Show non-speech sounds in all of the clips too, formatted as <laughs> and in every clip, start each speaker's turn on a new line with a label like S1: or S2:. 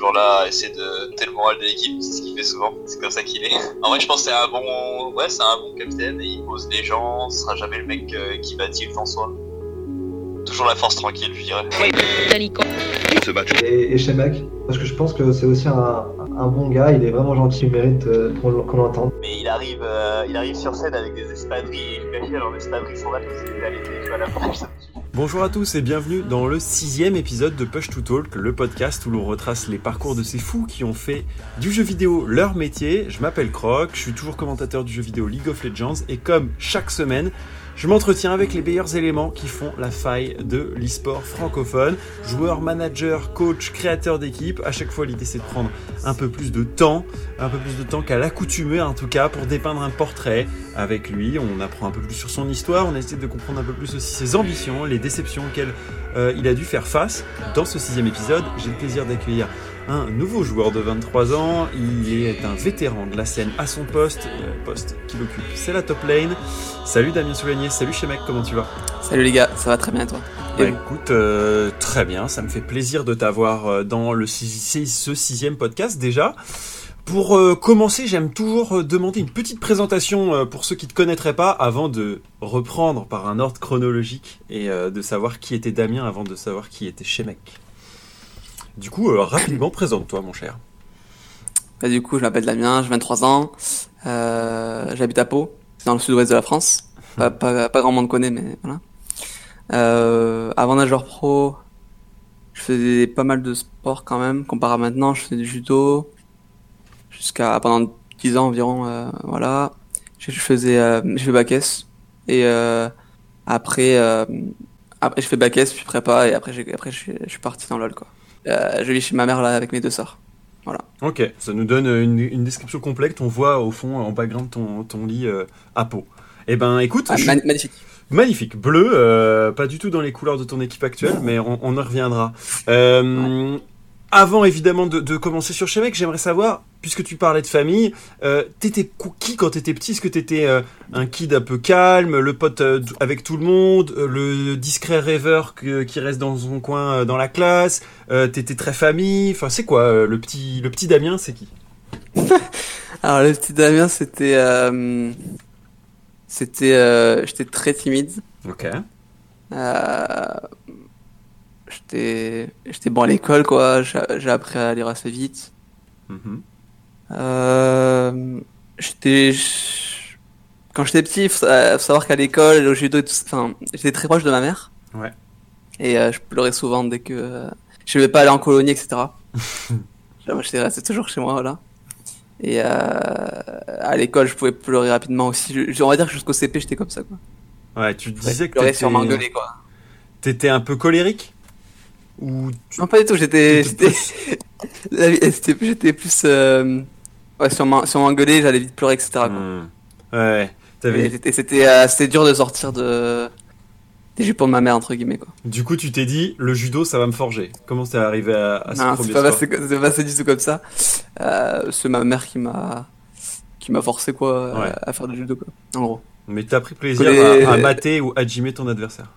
S1: toujours là à essayer de le moral de l'équipe, c'est ce qu'il fait souvent, c'est comme ça qu'il est. En vrai, je pense que c'est un bon, ouais, c'est un bon capitaine et il pose les gens, ce sera jamais le mec euh, qui va tilt en soi. Toujours la force tranquille, je dirais.
S2: Et, et chez Mec, parce que je pense que c'est aussi un, un bon gars, il est vraiment gentil, il mérite euh, qu'on l'entende.
S1: Mais il arrive, euh, il arrive sur scène avec des espadrilles, et Lukaku, alors les espadrilles sont là tu vois, la suffit.
S3: Bonjour à tous et bienvenue dans le sixième épisode de Push to Talk, le podcast où l'on retrace les parcours de ces fous qui ont fait du jeu vidéo leur métier. Je m'appelle Croc, je suis toujours commentateur du jeu vidéo League of Legends et comme chaque semaine, je m'entretiens avec les meilleurs éléments qui font la faille de l'e-sport francophone. Joueur, manager, coach, créateur d'équipe. À chaque fois, l'idée c'est de prendre un peu plus de temps, un peu plus de temps qu'à l'accoutumée en tout cas, pour dépeindre un portrait avec lui. On apprend un peu plus sur son histoire, on essaie de comprendre un peu plus aussi ses ambitions, les déceptions auxquelles euh, il a dû faire face. Dans ce sixième épisode, j'ai le plaisir d'accueillir un nouveau joueur de 23 ans. Il est un vétéran de la scène à son poste, le poste qu'il occupe, c'est la top lane. Salut Damien Soulagnier, salut chez mec, comment tu vas?
S4: Salut les gars, ça va très bien toi?
S3: Bah écoute, euh, très bien, ça me fait plaisir de t'avoir euh, dans le six- ce sixième podcast déjà. Pour euh, commencer, j'aime toujours euh, demander une petite présentation euh, pour ceux qui ne te connaîtraient pas avant de reprendre par un ordre chronologique et euh, de savoir qui était Damien avant de savoir qui était Shemek. Du coup, euh, rapidement, présente-toi mon cher.
S4: Bah, Du coup, je m'appelle Damien, j'ai 23 ans, euh, j'habite à Pau, c'est dans le sud-ouest de la France. Pas, pas, pas grand monde connaît, mais voilà. Euh, avant d'être joueur pro, je faisais pas mal de sport quand même, comparé à maintenant, je faisais du judo, jusqu'à pendant 10 ans environ, euh, voilà. Je, je faisais, fait bac S, et après, après, je fais bac S, puis prépa, et après, après je, suis, je suis parti dans LoL, quoi. Euh, je vis chez ma mère là avec mes deux sœurs.
S3: Ok, ça nous donne une, une description complète. On voit au fond, en background, ton, ton lit euh, à peau. Eh ben, écoute,
S4: Ah, magnifique.
S3: Magnifique, bleu, euh, pas du tout dans les couleurs de ton équipe actuelle, mais on, on y reviendra. Euh, Avant évidemment de, de commencer sur chez mec, j'aimerais savoir, puisque tu parlais de famille, euh, t'étais qui quand t'étais petit? Est-ce que t'étais euh, un kid un peu calme, le pote euh, avec tout le monde, euh, le discret rêveur que- qui reste dans son coin dans la classe T'étais très famille? Enfin, c'est quoi le petit le petit Damien C'est qui? <laughs>
S4: Alors le petit Damien, c'était, c'était, j'étais très timide.
S3: Ok.
S4: J'étais, j'étais bon à l'école quoi. J'ai appris à lire assez vite.
S3: Mhm.
S4: Euh, j'étais, quand j'étais petit, faut, sa- faut savoir qu'à l'école, au judo, et tout ça, enfin, j'étais très proche de ma mère.
S3: Ouais.
S4: Et euh, je pleurais souvent dès que euh, je ne vais pas aller en colonie, etc. <laughs> J'étais resté toujours chez moi, voilà. Et à l'école, je pouvais pleurer rapidement aussi. Je- on va dire que jusqu'au CP, j'étais comme ça, quoi.
S3: Ouais, tu disais que
S4: pleurer sur
S3: t'étais-
S4: m'engueuler, quoi.
S3: t'étais un peu colérique? Ou tu-
S4: Non, pas du tout. J'étais, <laughs> j'étais, plus, euh... ouais, si on m'en- si on m'engueulait, j'allais vite pleurer, etc. quoi.
S3: Hmm. Ouais, t'avais
S4: Et c'était, euh, dur de sortir de des jupons de ma mère entre guillemets, quoi.
S3: Du coup, tu t'es dit, le judo, ça va me forger. Comment t'es arrivé à, à ce
S4: Non,
S3: premier
S4: c'est pas passé, c'est pas passé du tout comme ça. Euh, c'est ma mère qui m'a, qui m'a forcé quoi, à- faire du judo, quoi. En gros.
S3: Mais t'as pris plaisir
S4: Les-
S3: à, à mater ou à gymmer ton adversaire.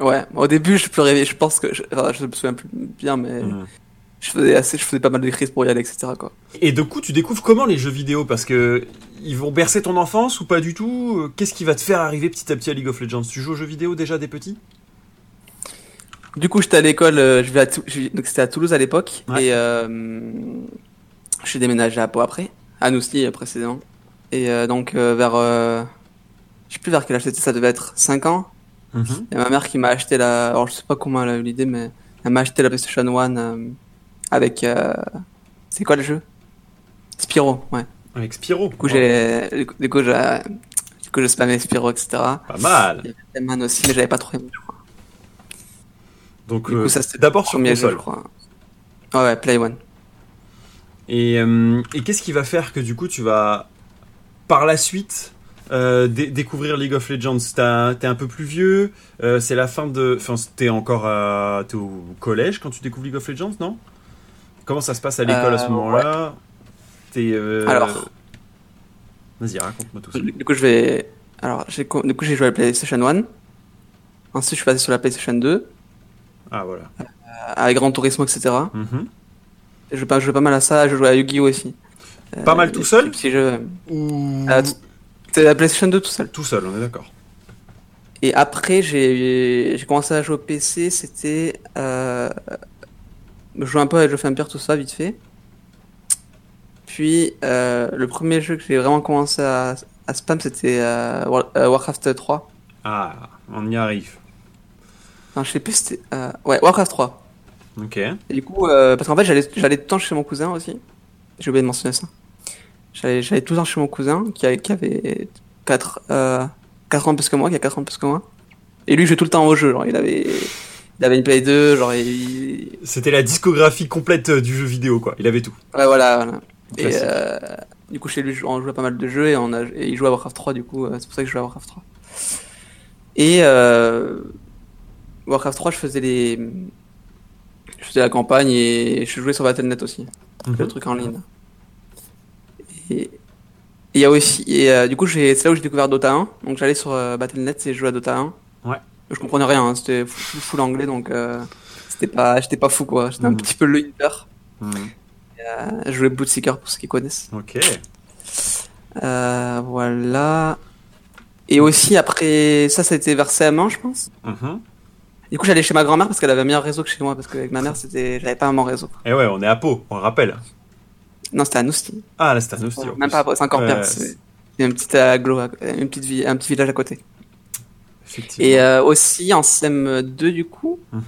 S4: Ouais. Au début, je pleurais. Je pense que, je, enfin, je me souviens plus bien, mais
S3: Hmm.
S4: je faisais assez, je faisais pas mal de crises pour y aller, etc. Quoi.
S3: Et du coup, tu découvres comment les jeux vidéo? Parce que ils vont bercer ton enfance ou pas du tout? Qu'est-ce qui va te faire arriver petit à petit à League of Legends? Tu joues aux jeux vidéo déjà des petits?
S4: Du coup, j'étais à l'école, euh, je vais à donc c'était à Toulouse à l'époque,
S3: Ouais.
S4: et euh, je suis déménagé à Pau après, à Nously euh, précédemment. Et euh, donc euh, vers, je sais plus vers quel âge c'était, ça devait être 5 ans. Il y a ma mère qui m'a acheté la, alors je sais pas comment elle a eu l'idée, mais elle m'a acheté la PlayStation 1 euh, avec, euh, c'est quoi le jeu? Spyro, ouais.
S3: Avec Spyro.
S4: Du coup j'ai, du coup j'ai, du coup Spyro, etc.
S3: Pas mal.
S4: Il y avait aussi, mais j'avais pas trop aimé, je crois.
S3: Donc,
S4: Du coup,
S3: euh,
S4: ça c'était
S3: d'abord sur
S4: premier jeu,
S3: console.
S4: je crois. Ah ouais, Play One.
S3: Et, euh, et qu'est-ce qui va faire que du coup tu vas par la suite euh, dé- découvrir League of Legends T'es un peu plus vieux, euh, c'est la fin de. Enfin, t'es encore à, au collège quand tu découvres League of Legends, non? Comment ça se passe à l'école à ce
S4: Euh,
S3: moment-là? Euh,
S4: Alors.
S3: Vas-y, raconte-moi tout ça.
S4: Du coup, je vais. Alors, du coup, j'ai joué à la PlayStation 1. Ensuite, je suis passé sur la PlayStation 2,
S3: Ah voilà.
S4: euh, avec Gran Turismo, etc.
S3: Mhm.
S4: Je jouais pas, je mal à ça, je jouais à Yu-Gi-Oh aussi.
S3: Pas mal tout seul? Ou
S4: Ah, t- C'était la PlayStation 2 tout seul.
S3: tout seul, on est d'accord.
S4: Et après, j'ai commencé à jouer au PC, c'était. Euh, je jouais un peu à Age of Empires, tout ça, vite fait. Puis, euh, le premier jeu que j'ai vraiment commencé à, à spam, c'était euh, War- Warcraft 3.
S3: Ah, on y arrive.
S4: Non, je sais plus, c'était. ouais, Warcraft 3.
S3: Ok.
S4: Et du coup, parce qu'en fait, j'allais tout le temps chez mon cousin aussi. J'ai oublié de mentionner ça. J'allais j'allais tout le temps chez mon cousin qui, a- qui avait 4, euh, 4 ans de plus que moi, qui a 4 ans de plus que moi. Et lui, jouait tout le temps au jeu. Genre, il avait, il avait une Play 2, genre, il...
S3: C'était la discographie complète euh, du jeu vidéo, quoi. Il avait tout.
S4: Ouais, voilà. voilà. Et euh, du coup, chez lui, on jouait pas mal de jeux et, on a, et il jouait à Warcraft 3, du coup, c'est pour ça que je jouais à Warcraft 3. Et euh, Warcraft 3, je faisais les. Je faisais la campagne et je jouais sur Battle.net aussi.
S3: Mhm.
S4: le truc en ligne. Et il y a aussi, et euh, du coup, c'est là où j'ai découvert Dota 1. Donc j'allais sur euh, Battle.net et je jouais à Dota 1.
S3: Ouais.
S4: Je comprenais rien, hein, c'était full, full anglais donc euh, c'était pas, j'étais pas fou quoi. J'étais un
S3: Mhm.
S4: petit peu le hitter.
S3: Mhm.
S4: Euh, je jouais Bloodseeker pour ceux qui connaissent.
S3: Ok.
S4: Voilà. Et aussi après ça, ça a été vers CM1 je pense.
S3: Mhm.
S4: Du coup, j'allais chez ma grand-mère parce qu'elle avait un meilleur réseau que chez moi parce qu'avec ma mère, c'était, j'avais pas un bon réseau.
S3: Et ouais, on est à Pau, on le rappelle.
S4: Non, c'était à Nousti.
S3: Ah, là, un hostie. en
S4: Même
S3: plus.
S4: pas à Pau, c'est encore pire. C'est c'est une petite agglo, à- une petite ville, un petit village à côté.
S3: Effectivement.
S4: Et euh, aussi en CM2 du coup,
S3: Mhm.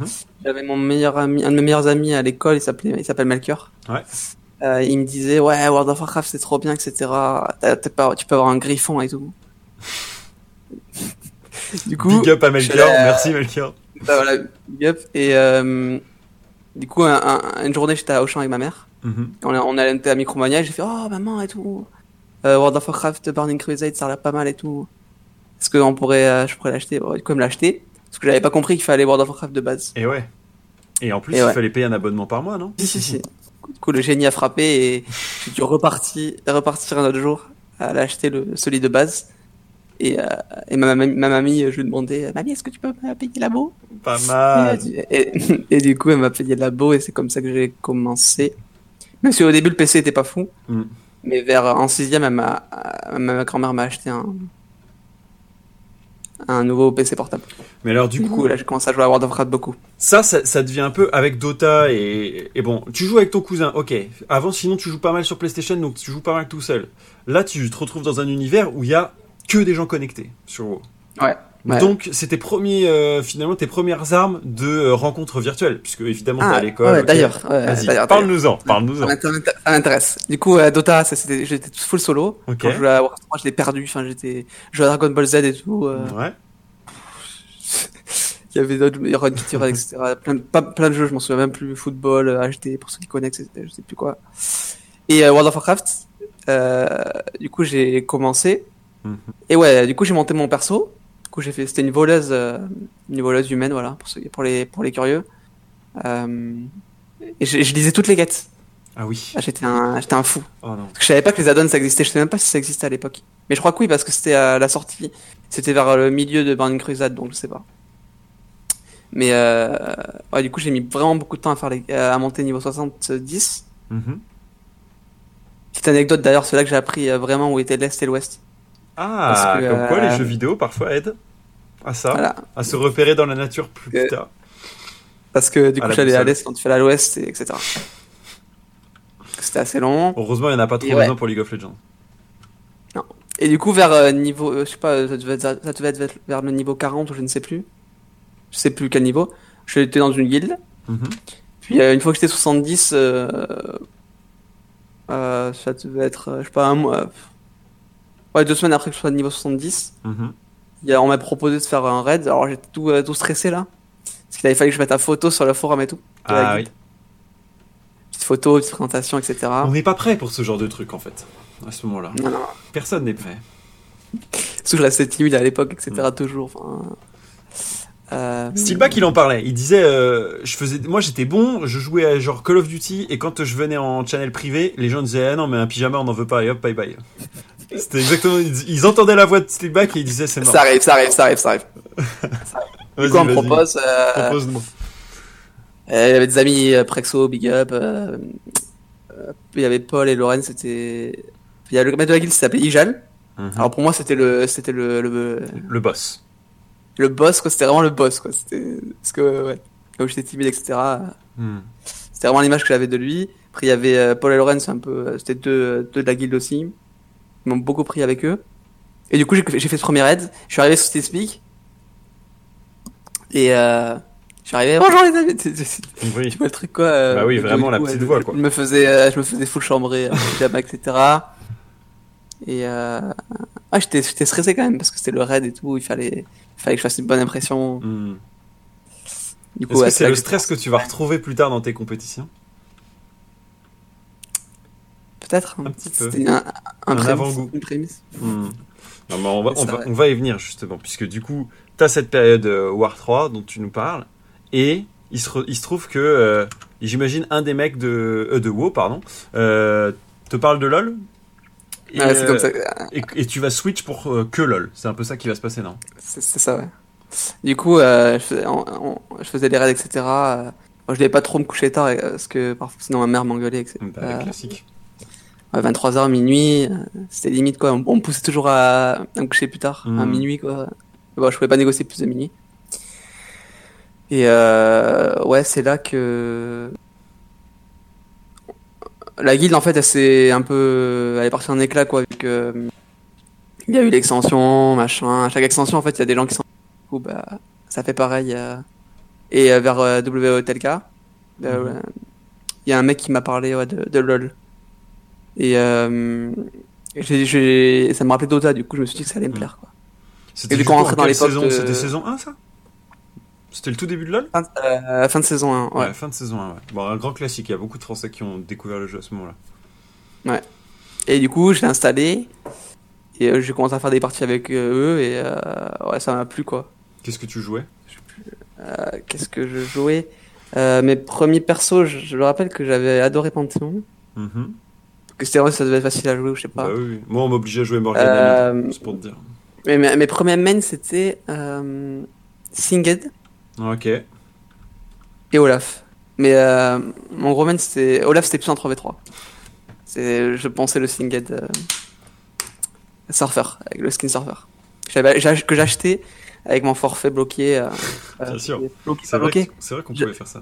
S4: j'avais mon meilleur ami, un de mes meilleurs amis à l'école, il s'appelait, il s'appelle Melchior.
S3: Ouais.
S4: Euh, il me disait ouais World of Warcraft c'est trop bien etc. T'as pas- tu peux avoir un griffon et tout. <laughs> du coup,
S3: Big up à Melchior, merci Melchior.
S4: bah, voilà, big up. Et euh, du coup, un- un- une journée j'étais à Auchan avec ma mère.
S3: Mhm.
S4: On, a- on allait à Micromania et j'ai fait oh maman et tout. Euh, World of Warcraft Burning Crusade ça a l'air pas mal et tout. Est-ce que on pourrait, euh, je pourrais l'acheter? Du coup, elle me l'a acheté. Parce que j'avais pas compris qu'il fallait World of Warcraft de base.
S3: Et ouais. Et en plus,
S4: Et
S3: il
S4: ouais.
S3: fallait payer un abonnement par mois, non?
S4: Si, si, si. Du coup, le génie a frappé et j'ai dû repartir, repartir un autre jour à aller acheter le, celui de base. Et, euh, et ma, mamie, ma mamie, je lui demandais, mamie, est-ce que tu peux me payer l'abo
S3: Pas mal.
S4: et, et du coup, elle m'a payé l'abo et c'est comme ça que j'ai commencé. Même si au début, le PC était pas fou.
S3: Mm.
S4: Mais vers, en sixième, elle m'a, euh, ma grand-mère m'a acheté un, un nouveau PC portable.
S3: Mais alors, du
S4: Du
S3: coup,
S4: coup, là, j'ai commencé à jouer à World of Warcraft beaucoup.
S3: ça, ça, ça devient un peu avec Dota et, et bon, tu joues avec ton cousin, ok. Avant, sinon, tu joues pas mal sur PlayStation, donc tu joues pas mal tout seul. Là, tu te retrouves dans un univers où il y a que des gens connectés sur WoW.
S4: Ouais. Ouais.
S3: Donc, c'est tes premiers, euh, finalement, tes premières armes de euh, rencontres virtuelles, puisque évidemment, t'es
S4: Ah,
S3: à l'école.
S4: ouais, d'ailleurs, ouais,
S3: parle-nous-en, parle-nous-en.
S4: Ça m'intéresse-. Du coup, euh, Dota, j'étais tout full solo. Quand je jouais à Warcraft 3, je l'ai perdu. Enfin, j'étais, je jouais à Dragon Ball Z et tout. euh,
S3: Ouais. <laughs>
S4: Il y avait d'autres, il etc. Plein, de- pas, plein de jeux, je m'en souviens même plus. Football, euh, HD, pour ceux qui connaissent, je sais plus quoi. Et euh, World of Warcraft, euh, du coup, j'ai commencé.
S3: Mhm.
S4: Et ouais, du coup, j'ai monté mon perso. Du coup, j'ai fait, c'était une voleuse, euh, une voleuse humaine, voilà, pour ceux, pour les, pour les curieux. Euh, et je, je lisais toutes les quêtes.
S3: Ah oui.
S4: Ah, j'étais un, j'étais un fou.
S3: Oh non.
S4: Parce que je savais pas que les add-ons ça existait, je savais même pas si ça existait à l'époque. Mais je crois que oui, parce que c'était à la sortie, c'était vers le milieu de Burning Crusade, donc je sais pas. Mais euh, ouais, du coup, j'ai mis vraiment beaucoup de temps à faire les, à monter niveau 70.
S3: Mhm.
S4: Petite anecdote d'ailleurs, c'est là que j'ai appris vraiment où était l'Est et l'Ouest.
S3: Ah,
S4: que,
S3: comme quoi
S4: euh,
S3: les jeux vidéo parfois aident à ça,
S4: Voilà.
S3: à se repérer dans la nature plus
S4: Euh,
S3: tard.
S4: Parce que du coup,
S3: la
S4: j'allais à l'Est quand tu fais à l'Ouest, et etc. C'était assez long.
S3: Heureusement, il n'y en a pas trop
S4: ouais.
S3: besoin pour League of Legends.
S4: Et du coup, vers euh, niveau, euh, je sais pas, ça devait, être, ça devait être vers le niveau 40 ou je ne sais plus. Je sais plus quel niveau. J'étais dans une guilde.
S3: Mhm.
S4: Puis euh, une fois que j'étais 70, euh, euh, ça devait être, euh, je sais pas, un mois. Ouais, deux semaines après que je sois niveau 70,
S3: Mhm.
S4: y a, on m'a proposé de faire un raid. Alors j'étais tout, euh, tout stressé là. Parce qu'il avait fallu que je mette la photo sur le forum et tout.
S3: Ah oui.
S4: Petite photo, petite présentation, etc.
S3: On n'est pas prêt pour ce genre de truc en fait, à ce moment-là.
S4: Non, non.
S3: Personne n'est prêt.
S4: Surtout que je restais timide à l'époque, etc. Toujours. Enfin, euh,
S3: Steelback, il en parlait. Il disait, euh, je faisais, moi j'étais bon, je jouais à genre Call of Duty et quand je venais en channel privé, les gens disaient ah non mais un pyjama on n'en veut pas et hop bye bye. C'était exactement, ils, entendaient la voix de Steelback et ils disaient c'est mort.
S4: Ça arrive, ça arrive, ça arrive, ça arrive. <laughs> Du coup, on me propose. euh, euh, Il y avait des amis euh, Prexo, Big Up, euh, il y avait Paul et Lorraine, c'était. Il y a le maître de la guilde qui s'appelait Ijal.
S3: Mhm.
S4: Alors pour moi, c'était le, c'était le, le,
S3: Le boss.
S4: le boss, quoi. C'était vraiment le boss, quoi. C'était, parce que, ouais, comme j'étais timide, etc.
S3: Hmm.
S4: C'était vraiment l'image que j'avais de lui. Après, il y avait Paul et c'est un peu, c'était deux, deux de la guilde aussi. Ils m'ont beaucoup pris avec eux. Et du coup, j'ai fait ce premier raid. Je suis arrivé sur Speak. Et, euh, je suis arrivé, bonjour les amis. <laughs>
S3: Oui.
S4: tu vois le truc, quoi. euh,
S3: Bah oui, vraiment, la petite
S4: je-
S3: voix, quoi.
S4: Je me faisais, euh, je me faisais full chambrer, euh, <laughs> pyjama, etc. Et, euh, ah, j'étais, j'étais stressé quand même parce que c'était le raid et tout. Il fallait, il fallait que je fasse une bonne impression.
S3: Hmm.
S4: Du coup,
S3: Est-ce
S4: ouais,
S3: que c'est le stress que tu vas retrouver plus tard dans tes compétitions?
S4: Peut-être.
S3: Un petit peu.
S4: C'était un, un,
S3: Un avant-goût.
S4: Une prémisse.
S3: Hmm. Non, mais on va,
S4: C'est
S3: on, va,
S4: vrai.
S3: on va y venir justement, puisque du coup, tu as cette période euh, War 3 dont tu nous parles, et il se, re- il se trouve que, euh, j'imagine, un des mecs de, euh, de WoW, pardon, euh, te parle de LoL, et,
S4: Ouais, c'est comme ça.
S3: et, et tu vas switch pour que LoL. C'est un peu ça qui va se passer, non?
S4: C'est ça, ouais. Du coup, je, faisais, on- on- je faisais les raids, etc. moi, je devais pas trop me coucher tard, parce que parfois, sinon ma mère m'engueulait, etc.
S3: Bah, Classique.
S4: Ouais, 23h, minuit, euh, c'était limite, quoi. On, poussait toujours à, à me coucher plus tard, à
S3: Mhm.
S4: minuit, quoi. Bon, je pouvais pas négocier plus de minuit. Et euh, ouais, c'est là que la guilde, en fait, elle s'est un peu, elle est partie en éclat, quoi. Avec, euh, il y a eu l'extension, machin. À chaque extension, en fait, il y a des gens qui sont, du coup, bah, ça fait pareil. euh, Et euh, vers euh, WOTLK, euh,
S3: Mhm.
S4: ouais, il y a un mec qui m'a parlé ouais, de, de LoL. Et euh, ça me rappelait Dota, du coup, je me suis dit que ça allait me plaire, quoi.
S3: C'était
S4: et du coup,
S3: coup
S4: on rentrait
S3: en
S4: dans
S3: saison
S4: de-
S3: C'était saison 1, ça C'était le tout début de LoL
S4: Fin, euh, fin de saison 1, ouais.
S3: fin de saison 1, ouais. Bon, un grand classique, il y a beaucoup de Français qui ont découvert le jeu à ce moment-là.
S4: Et du coup, je l'ai installé. Et euh, j'ai commencé à faire des parties avec euh, eux. Et euh, ouais, ça m'a plu, quoi.
S3: Qu'est-ce que tu jouais?
S4: Euh, Qu'est-ce que je jouais? Euh, Mes premiers persos, je, je me rappelle que j'avais adoré Panthéon.
S3: Mhm.
S4: Que c'était vrai, ça devait être facile à jouer ou je sais pas.
S3: Bah oui. Moi, on m'obligeait à jouer Morgan
S4: Euh,
S3: c'est pour te dire.
S4: Mais mes, mes premiers mains, c'était euh, Singed
S3: Ok.
S4: et Olaf. Mais euh, mon gros main, c'était. Olaf, c'était plus un 3v3. C'est, je pensais le Singed euh, Surfer, avec le skin Surfer. J'avais, que acheté avec mon forfait bloqué.
S3: Bien sûr.
S4: Bloqué,
S3: C'est vrai, c'est qu'on
S4: Je-
S3: pouvait faire ça.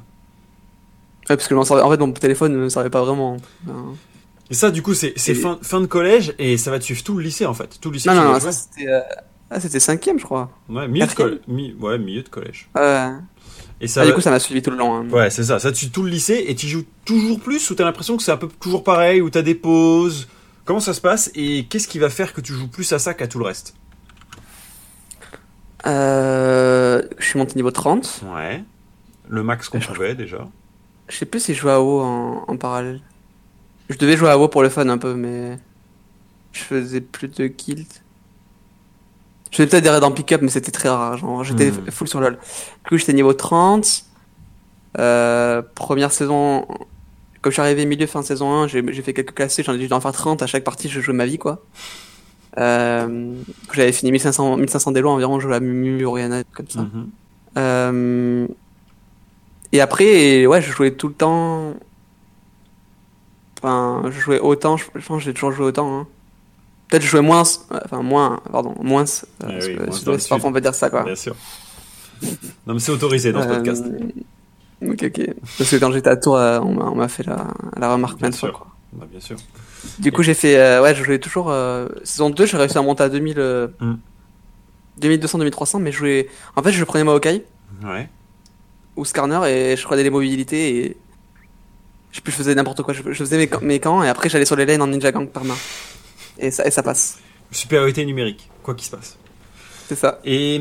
S4: Ouais, parce que servais- en fait, mon téléphone ne me servait pas vraiment. Euh,
S3: Et ça, du coup, c'est
S4: Et-
S3: fin, fin de collège et ça va te suivre tout le lycée en fait. Tout le lycée.
S4: Non, non, ça c'était. Euh... Ah, c'était cinquième, je crois.
S3: Ouais, milieu de, mi- ouais, milieu de collège.
S4: Ouais.
S3: Et ça.
S4: Ah, du coup, ça m'a suivi tout le long. hein.
S3: Ouais, c'est ça. Ça te suit tout le lycée et tu joues toujours plus ou t'as l'impression que c'est un peu toujours pareil ou t'as des pauses? Comment ça se passe et qu'est-ce qui va faire que tu joues plus à ça qu'à tout le reste?
S4: Euh, je suis monté niveau 30.
S3: Ouais. Le max qu'on pouvait déjà.
S4: Je sais plus si je jouais à en, en parallèle. Je devais jouer à WoW pour le fun un peu, mais je faisais plus de guilds. Je faisais peut-être des raids en pick-up, mais c'était très rare. Genre, j'étais
S3: Hmm.
S4: full sur LoL. Du coup, j'étais niveau 30. Euh, première saison, comme je suis arrivé milieu fin de saison 1, j'ai j'ai fait quelques classés, j'en ai dû en faire 30. À chaque partie, je jouais ma vie, quoi. Euh, j'avais fini 1500, 1500 d'élo environ, je jouais à Mumu, Oriana, comme ça.
S3: Mhm.
S4: Euh, et après, ouais, je jouais tout le temps. Enfin, je jouais autant, je, je pense que j'ai toujours joué autant. Hein. Peut-être je jouais moins, enfin moins, pardon, moins.
S3: Ah oui, moins sud.
S4: parfois on peut dire ça quoi.
S3: Bien sûr. Non, mais c'est autorisé dans ce
S4: Euh,
S3: podcast.
S4: Ok, ok. Parce que quand j'étais à Tours, euh, on m'a fait la, la remarque
S3: Bien
S4: plein de fois.
S3: sûr.
S4: Quoi.
S3: Bah, bien sûr.
S4: Du coup, j'ai fait, euh, ouais, je jouais toujours. Euh, saison 2, j'ai réussi à monter à 2000, euh,
S3: Hmm.
S4: 2200, 2300, mais je jouais. En fait, je prenais Maokai.
S3: Ouais.
S4: ou Skarner et je prenais les mobilités et je je faisais n'importe quoi. Je, je faisais mes, camps- mes camps et après j'allais sur les lanes en ninja gang par main. Et ça, et ça passe.
S3: Supériorité numérique, quoi qu'il se passe.
S4: C'est ça.
S3: Et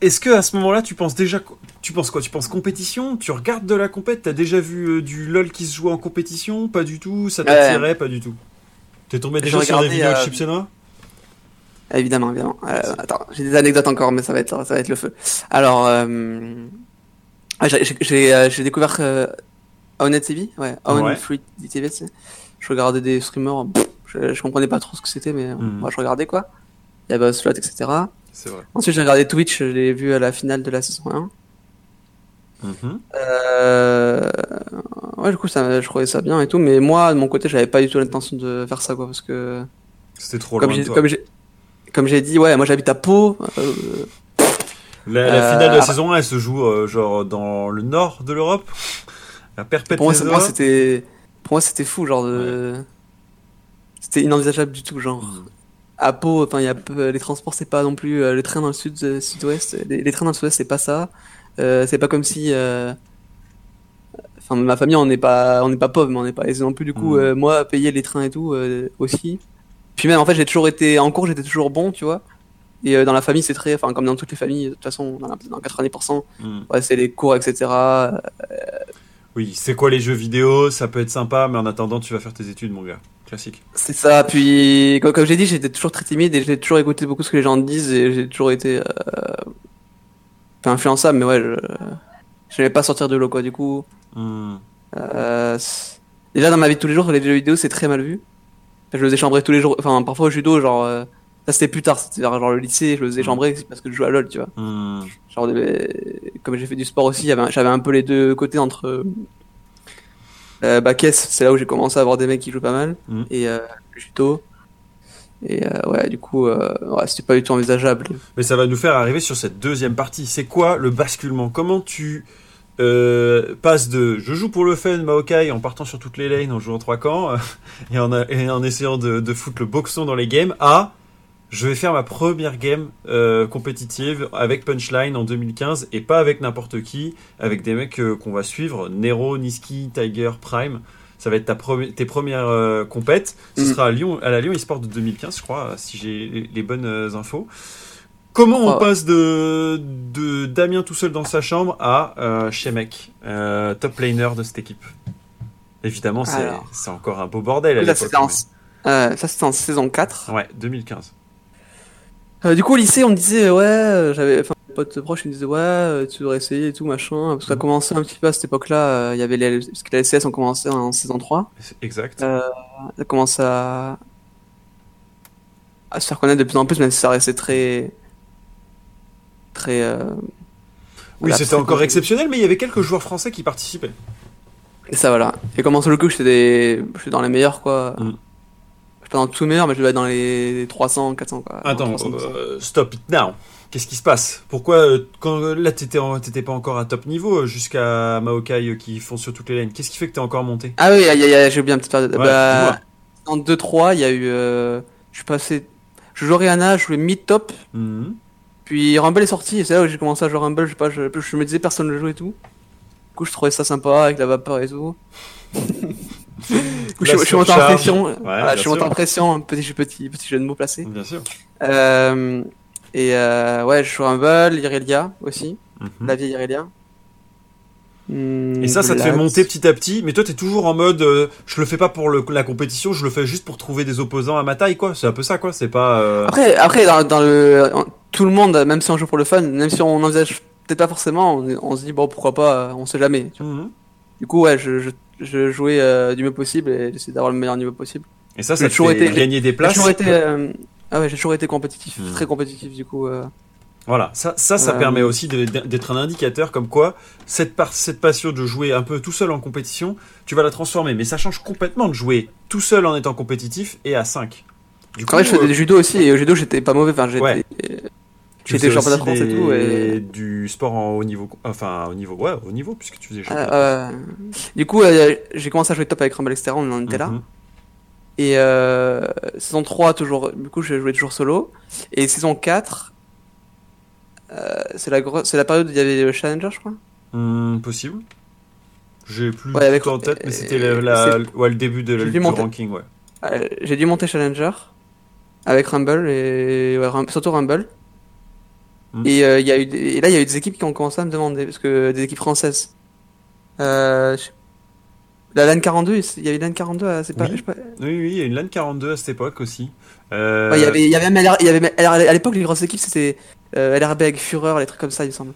S3: est-ce que à ce moment-là, tu penses déjà, tu penses quoi? Tu penses compétition? Tu regardes de la compète? T'as déjà vu euh, du LOL qui se joue en compétition? Pas du tout? Ça t'attirait? Pas du tout. T'es tombé déjà sur des vidéos de
S4: euh,
S3: Chips et Noix
S4: Évidemment, évidemment. Euh, attends, j'ai des anecdotes encore, mais ça va être, ça va être le feu. Alors, euh, ah, j'ai découvert euh, Onet TV, ouais, Own
S3: Ouais.
S4: Free TV. tu sais. Je regardais des streamers, pff, je, je comprenais pas trop ce que c'était, mais
S3: Mhm.
S4: moi je regardais quoi. Il y avait Slot, etc.
S3: C'est vrai.
S4: Ensuite, j'ai regardé Twitch, je l'ai vu à la finale de la saison 1.
S3: Mhm.
S4: Euh... Ouais, du coup, ça, je trouvais ça bien et tout, mais moi, de mon côté, j'avais pas du tout l'intention de faire ça, quoi, parce que.
S3: C'était trop
S4: Comme
S3: loin de
S4: j'ai,
S3: toi.
S4: comme j'ai, dit, ouais, moi j'habite à Pau. euh,
S3: La, la
S4: Euh,
S3: finale de la
S4: après-
S3: saison 1, elle se joue euh, genre dans le nord de l'Europe? Perpète
S4: pour moi, c'était, pour moi, c'était fou, genre de. C'était inenvisageable du tout, genre. À Pau, enfin, il y a les transports, c'est pas non plus euh, les trains dans le sud, euh, sud-ouest. Les, les trains dans le sud-ouest, c'est pas ça. Euh, c'est pas comme si. euh, Enfin, ma famille, on n'est pas, on n'est pas pauvre, mais on n'est pas aisé non plus. Du coup,
S3: Mm.
S4: euh, moi, payer les trains et tout aussi. Puis même, en fait, j'ai toujours été en cours, j'étais toujours bon, tu vois. Et dans la famille, c'est très, enfin, comme dans toutes les familles, de toute façon, dans, la- dans 90%,
S3: Mm.
S4: ouais, c'est les cours, etc.
S3: Oui, c'est quoi les jeux vidéo? Ça peut être sympa, mais en attendant, tu vas faire tes études, mon gars. Classique.
S4: C'est ça. Puis, comme, comme j'ai dit, j'étais toujours très timide et j'ai toujours écouté beaucoup ce que les gens disent et j'ai toujours été, euh, enfin, influençable. Mais ouais, je, je n'aimais pas sortir de l'eau, quoi. Du coup,
S3: Mm.
S4: euh, déjà dans ma vie de tous les jours, les jeux vidéo, c'est très mal vu. Je le faisais chambrer tous les jours. Enfin, parfois au judo, genre, euh, ça c'était plus tard. C'était genre le lycée, je le faisais
S3: Mm.
S4: chambrer c'est parce que je jouais à LoL, tu vois.
S3: Mm.
S4: Genre, comme j'ai fait du sport aussi, j'avais un peu les deux côtés entre euh, bah, c'est là où j'ai commencé à avoir des mecs qui jouent pas mal,
S3: Mm.
S4: et euh, le judo. Et euh, ouais, du coup, euh, ouais, c'était pas du tout envisageable.
S3: Mais ça va nous faire arriver sur cette deuxième partie. C'est quoi le basculement? Comment tu euh, passes de je joue pour le fun Maokai en partant sur toutes les lanes en jouant trois camps et, en, et en essayant de, de foutre le boxon dans les games à je vais faire ma première game euh, compétitive avec Punchline en 2015 et pas avec n'importe qui, avec des mecs euh, qu'on va suivre, Nero, Niski, Tiger, Prime. Ça va être ta premi- tes premières euh, compètes. Ce
S4: Mm.
S3: sera à Lyon, à la Lyon eSport de 2015, je crois, si j'ai les, les bonnes euh, infos. Comment on passe de, de Damien tout seul dans sa chambre à Shemek, top laner de cette équipe? Évidemment, c'est encore un beau bordel à
S4: ça,
S3: l'époque.
S4: c'était en, c'était en saison 4.
S3: mais- Ouais, 2015.
S4: Euh, du coup, au lycée, on me disait, ouais, euh, j'avais, enfin, mes potes proches, ils me disaient, ouais, euh, tu devrais essayer et tout, machin. Parce que ça
S3: Mhm.
S4: commençait un petit peu à cette époque-là, il y avait les, parce que les LCS ont commencé en saison 3.
S3: C'est Exact.
S4: Euh, ça commence à, à se faire connaître de plus en plus, même si ça restait très, très, euh,
S3: oui,
S4: voilà,
S3: c'était encore exceptionnel, mais il y avait quelques joueurs français qui participaient.
S4: Et ça, voilà. Et comment sur le coup, j'étais des, j'étais dans les meilleurs, quoi.
S3: Mm.
S4: Je suis pas dans les meilleurs, mais je devais être dans les 300, 400, quoi.
S3: Attends,
S4: 300, 400.
S3: euh, stop it now. Qu'est-ce qui se passe? Pourquoi euh, quand là t'étais en- t'étais pas encore à top niveau euh, jusqu'à Maokai qui font sur toutes les lanes Qu'est-ce qui fait que t'es encore monté?
S4: Ah oui, j'ai oublié un petit période.
S3: Ouais,
S4: bah, en 2-3, il y a eu, je suis passé, je jouais Rihanna, je jouais mid-top,
S3: Mhm.
S4: puis Rumble est sorti, et c'est là où j'ai commencé à jouer Rumble, je sais pas, je, je me disais personne ne le joue et tout. Du coup, je trouvais ça sympa, avec la vapeur et tout. <laughs> Je, suis en pression, voilà,
S3: bien
S4: je suis en pression, un petit, petit, petit jeu de mots placé.
S3: Bien sûr.
S4: Euh, et euh, ouais, je joue Rumble, Irelia aussi,
S3: Mhm.
S4: la vieille Irelia. Hmm,
S3: Et ça, ça te fait monter petit à petit, mais toi t'es toujours en mode euh, je le fais pas pour le, la compétition, je le fais juste pour trouver des opposants à ma taille, quoi. C'est un peu ça, quoi. C'est pas. euh,
S4: Après, après dans, dans le tout le monde, même si on joue pour le fun, même si on envisage peut-être pas forcément, on, on se dit bon pourquoi pas, on sait jamais.
S3: mhm.
S4: Du coup, ouais, je, je, je jouais euh, du mieux possible et j'essayais d'avoir le meilleur niveau possible.
S3: Et ça, ça
S4: J'ai
S3: te
S4: toujours été-
S3: gagner des
S4: J'ai
S3: places.
S4: toujours été, euh, ah ouais, j'ai toujours été compétitif,
S3: Hmm.
S4: très compétitif du coup. euh.
S3: Voilà, ça, ça, ça permet aussi d'être un indicateur comme quoi cette, par- cette passion de jouer un peu tout seul en compétition, tu vas la transformer. Mais ça change complètement de jouer tout seul en étant compétitif et à 5. Du
S4: En fait, je faisais du judo aussi et au judo j'étais pas mauvais, enfin j'étais,
S3: Ouais. Tu faisais
S4: champion de France et tout et
S3: du sport en haut niveau, enfin au niveau, ouais, au niveau puisque tu faisais champion.
S4: Euh, du coup, euh, j'ai commencé à jouer top avec Rumble Extérieur, on en était là. Et euh, saison 3, toujours, du coup, je jouais toujours solo. Et saison 4, euh, c'est la, la période où il y avait le Challenger, je crois.
S3: Hmm, possible. J'ai plus
S4: Ouais, avec-
S3: tout en tête, mais
S4: euh,
S3: c'était la, ouais, le début de, du
S4: monter.
S3: ranking, ouais.
S4: Euh, j'ai dû monter Challenger avec Rumble et ouais, surtout Rumble.
S3: Mm.
S4: Et, euh, y a eu des- et là, il y a eu des équipes qui ont commencé à me demander, parce que des équipes françaises. Euh, je- la LAN 42, il y avait LAN 42, à- c'est pas,
S3: Oui.
S4: je sais pas.
S3: Oui, oui, il y a une LAN 42 à cette époque aussi. Euh,
S4: Ouais, il y avait, il y avait même LR il y avait même- LR à l'époque, les grosses équipes, c'était euh, LRB avec Fureur, les trucs comme ça, il me semble.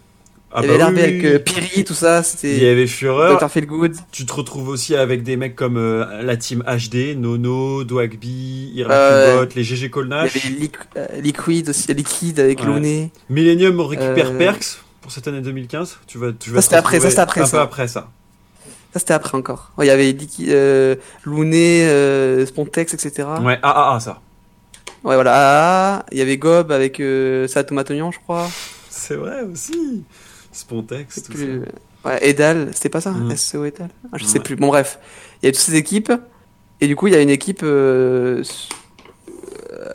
S3: Ah
S4: il y avait
S3: bah
S4: LRB
S3: oui,
S4: avec euh. Piri, tout ça,
S3: Il y
S4: c'était
S3: avait Fureur,
S4: Dr. Feelgood.
S3: Tu te retrouves aussi avec des mecs comme euh, la team HD, Nono, Dwagby,
S4: Euh,
S3: Irakubot, les GG
S4: Il y
S3: Colnash.
S4: avait euh, Liquid aussi, Liquid avec
S3: Ouais.
S4: Looney.
S3: Millennium récupère
S4: Euh,
S3: Perks pour cette année 2015. Tu vas, tu vas
S4: Ça, c'était après, ça, c'était après
S3: un
S4: ça.
S3: peu après ça.
S4: Ça, c'était après encore. Il y avait Liqui- euh, euh, Spontex, etc.
S3: Ouais, ah, ah, ah, ça.
S4: Ouais, voilà. Ah, Il y avait Gob avec euh, Matognan, je crois.
S3: C'est vrai aussi. Spontex, tout
S4: plus. Ouais, Edal, c'était pas ça
S3: Mm.
S4: SCO Edal ah, Je sais plus. Bon, bref. Il y a toutes ces équipes. Et du coup, il y a une équipe. euh, euh,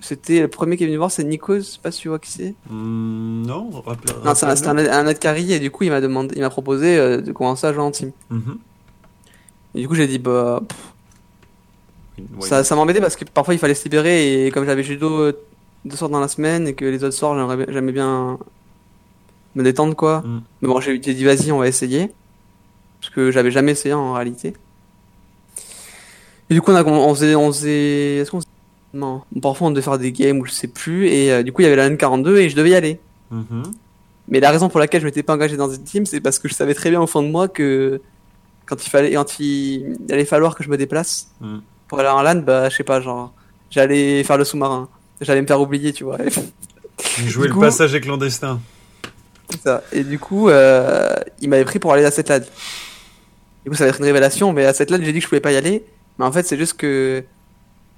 S4: C'était le premier qui est venu voir, c'est Nikos. Je sais pas si tu vois qui c'est.
S3: Hmm, non, rappelle.
S4: Non, c'est un, un, un Adkari, et du coup, il m'a demandé, il m'a proposé euh, de commencer à jouer en team.
S3: Mhm.
S4: Et du coup, j'ai dit, bah, pff,
S3: Ouais.
S4: ça, ça m'embêtait parce que parfois il fallait se libérer et comme j'avais judo deux soirs dans la semaine et que les autres bien- j'aimais bien me détendre quoi.
S3: Mm.
S4: Mais bon, j'ai dit vas-y, on va essayer. Parce que j'avais jamais essayé en réalité. Et du coup, on, a, on faisait. On faisait est-ce qu'on faisait- Non. Parfois, on devait faire des games ou je sais plus. Et euh, du coup, il y avait la N42 et je devais y aller.
S3: Mhm.
S4: Mais la raison pour laquelle je m'étais pas engagé dans une team, c'est parce que je savais très bien au fond de moi que quand il fallait, quand il, il allait falloir que je me déplace
S3: Mm.
S4: pour aller en LAN, bah je sais pas, genre j'allais faire le sous-marin, j'allais me faire oublier, tu vois. <laughs>
S3: Jouer le
S4: coup-
S3: passage clandestin.
S4: Ça. Et du coup, euh, il m'avait pris pour aller à cette LAN. Du coup, ça va être une révélation, mais à cette LAN, j'ai dit que je pouvais pas y aller. Mais en fait, c'est juste que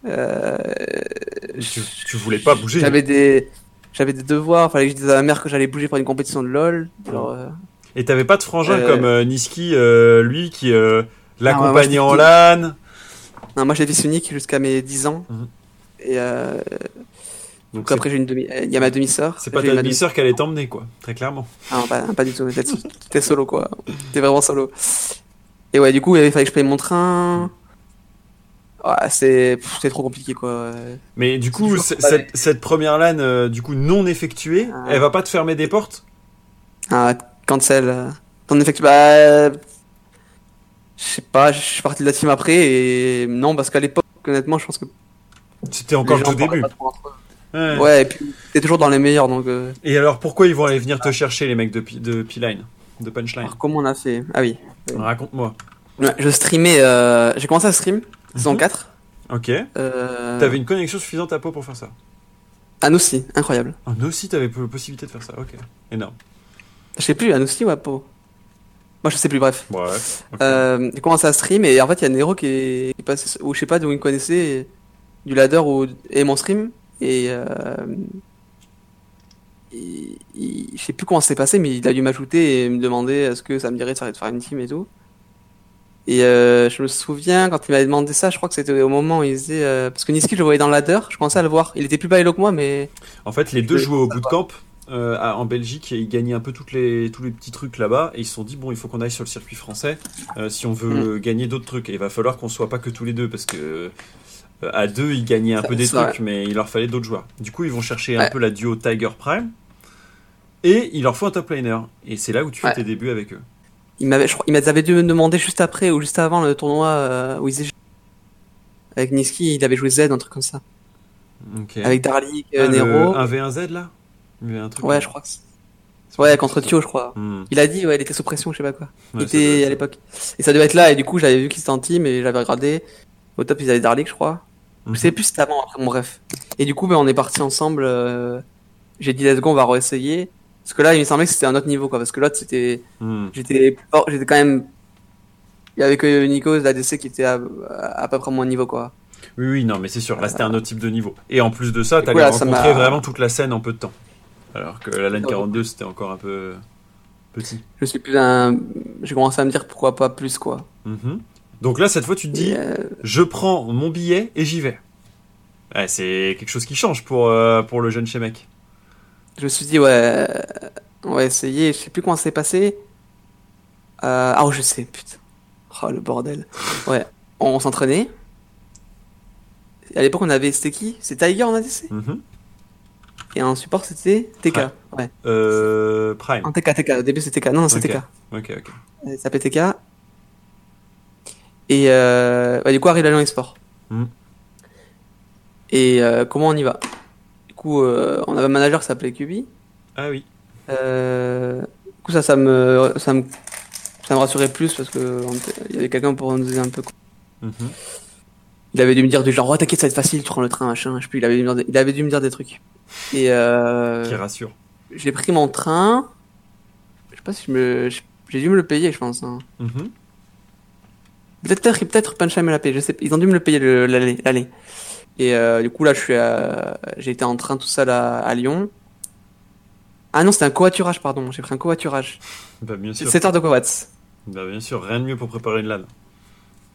S4: euh,
S3: Tu, tu voulais pas bouger.
S4: j'avais des j'avais des devoirs, fallait que je dise à ma mère que j'allais bouger pour une compétition de LoL. Genre, euh,
S3: Et t'avais pas de frangin
S4: Euh,
S3: comme Niski, lui, qui l'accompagnait en LAN.
S4: Non, moi j'étais unique jusqu'à mes 10 ans.
S3: Mhm.
S4: Et
S3: Donc
S4: après j'ai une demi, il y a ma demi-sœur.
S3: c'est pas ta demi-sœur qui allait t'emmener, quoi. Très clairement.
S4: Ah non, pas, pas du tout. T'es solo quoi. T'es vraiment solo. Et ouais, du coup il fallait que je paye mon train. Ouais, c'est pff, c'est trop compliqué quoi.
S3: Mais du coup, cette, cette première LAN, euh, du coup, non effectuée,
S4: Ah.
S3: elle va pas te fermer des portes?
S4: Ah, cancel. euh, Ton effectu. Bah. euh, Je sais pas, je suis parti de la team après et non, parce qu'à l'époque, honnêtement, je pense que.
S3: C'était encore tout début.
S4: pas trop entre eux.
S3: Ouais.
S4: Ouais, et puis t'es toujours dans les meilleurs donc. euh,
S3: Et alors, pourquoi ils vont aller venir te chercher, les mecs de, de P-Line De Punchline?
S4: Alors comment on a fait? Ah oui.
S3: Raconte-moi.
S4: Ouais, je streamais. euh, J'ai commencé à stream, saison
S3: Mhm.
S4: 4.
S3: Ok.
S4: Euh...
S3: T'avais une connexion suffisante à peau pour faire ça?
S4: Annecy, incroyable.
S3: Ah, nous aussi, t'avais la possibilité de faire ça. Ok. Énorme.
S4: Je sais plus, Annecy ou Apo Moi je sais plus, bref.
S3: Ouais. ok.
S4: Euh, j'ai commencé à stream et en fait il y a Nero qui est, qui est passé, ou je sais pas d'où il me connaissait, du ladder ou et mon stream et, euh, je sais plus comment ça s'est passé mais il a dû m'ajouter et me demander est-ce que ça me dirait de faire, de faire une team et tout. Et euh, je me souviens quand il m'avait demandé ça, je crois que c'était au moment où il disait euh, parce que Niski je le voyais dans ladder, je commençais à le voir. Il était plus bas que moi mais
S3: En fait, les deux jouaient au bootcamp euh, à- en Belgique et ils gagnaient un peu toutes les, tous les petits trucs là-bas. Et ils se sont dit, bon, il faut qu'on aille sur le circuit français euh, si on veut gagner d'autres trucs. Et il va falloir qu'on soit pas que tous les deux parce que euh, à deux, ils gagnaient un
S4: Ça-
S3: peu des
S4: vrai.
S3: trucs, mais il leur fallait d'autres joueurs. Du coup, ils vont chercher un peu la duo Tiger Prime et il leur faut un top laner. Et c'est là où tu fais
S4: Ouais.
S3: tes débuts avec eux.
S4: il m'avait, je crois, dû me demander juste après ou juste avant le tournoi euh, où il faisait avec Niski, il avait joué Z, un truc comme ça. Avec Darlik,
S3: Ah,
S4: euh,
S3: le
S4: Nero.
S3: 1v1Z là? Il y un truc
S4: Ouais,
S3: là.
S4: je crois que c'est. Ouais, contre Thio, je crois. Il a dit, ouais, il était sous pression, je sais pas quoi.
S3: Ouais,
S4: il était à l'époque. Et ça devait être là, et du coup, j'avais vu qu'il était en team, et j'avais regardé. Au top, ils avaient Darlik, je crois. Je sais plus si c'était avant, après, bon, bref. Et du coup, ben, on est parti ensemble. euh, J'ai dit, let's go, on va réessayer. Parce que là, il me semblait que c'était un autre niveau, quoi. Parce que l'autre, c'était.
S3: Hmm.
S4: J'étais plus fort, j'étais quand même. Il y avait que Nikos, l'ADC, qui était à, à peu près mon niveau, quoi.
S3: Oui, oui, non, mais c'est sûr, là c'était un autre type de niveau. Et en plus de ça,
S4: Du
S3: t'allais
S4: coup, là, ça
S3: rencontrer
S4: m'a-
S3: vraiment toute la scène en peu de temps. Alors que la LAN
S4: Ouais.
S3: 42 c'était encore un peu petit.
S4: Je suis plus un. J'ai commencé à me dire pourquoi pas plus, quoi.
S3: Mhm. Donc là, cette fois, tu te dis,
S4: euh,
S3: je prends mon billet et j'y vais. Ouais, c'est quelque chose qui change pour, euh, pour le jeune chez mec.
S4: je me suis dit, ouais, on va essayer. Je sais plus comment ça s'est passé. Euh, ah, oh, je sais, putain. Oh, le bordel. <laughs> Ouais, on s'entraînait. À l'époque, on avait, c'était qui? C'était Tiger en ADC
S3: Mhm.
S4: Et en support, c'était TK.
S3: Ouais.
S4: Ouais.
S3: Euh, Prime.
S4: En TK, TK. Au début, c'était TK. Non, non, c'était
S3: Ok.
S4: TK.
S3: Ok, ok.
S4: Il s'appelait TK. Et euh, bah, du coup, arrive la Lyon Sport.
S3: Mhm.
S4: Et euh, comment on y va? Du coup, euh, on avait un manager qui s'appelait Kubi.
S3: Ah oui.
S4: Euh, du coup, ça, ça me, ça me, ça me rassurait plus parce que il y avait quelqu'un pour nous aider un peu. quoi.
S3: Mhm.
S4: Il avait dû me dire du genre, oh t'inquiète, ça va être facile, tu prends le train, machin. Je sais plus, il avait dû me dire, des- il avait dû me dire des trucs. Et
S3: Qui rassure.
S4: j'ai pris mon train. Je sais pas si je me, j'ai dû me le payer, je pense. hein.
S3: Mhm.
S4: Peut-être, peut-être Punchline me l'a payé. Je sais, ils ont dû me le payer le- l'aller. Et euh, du coup là, je suis, j'ai été en train tout seul à, à Lyon. Ah non, c'était un covoiturage, pardon. J'ai pris un covoiturage.
S3: Bah, bien sûr.
S4: 7 heures de covoit.
S3: Bah, bien sûr, rien de mieux pour préparer une LAN.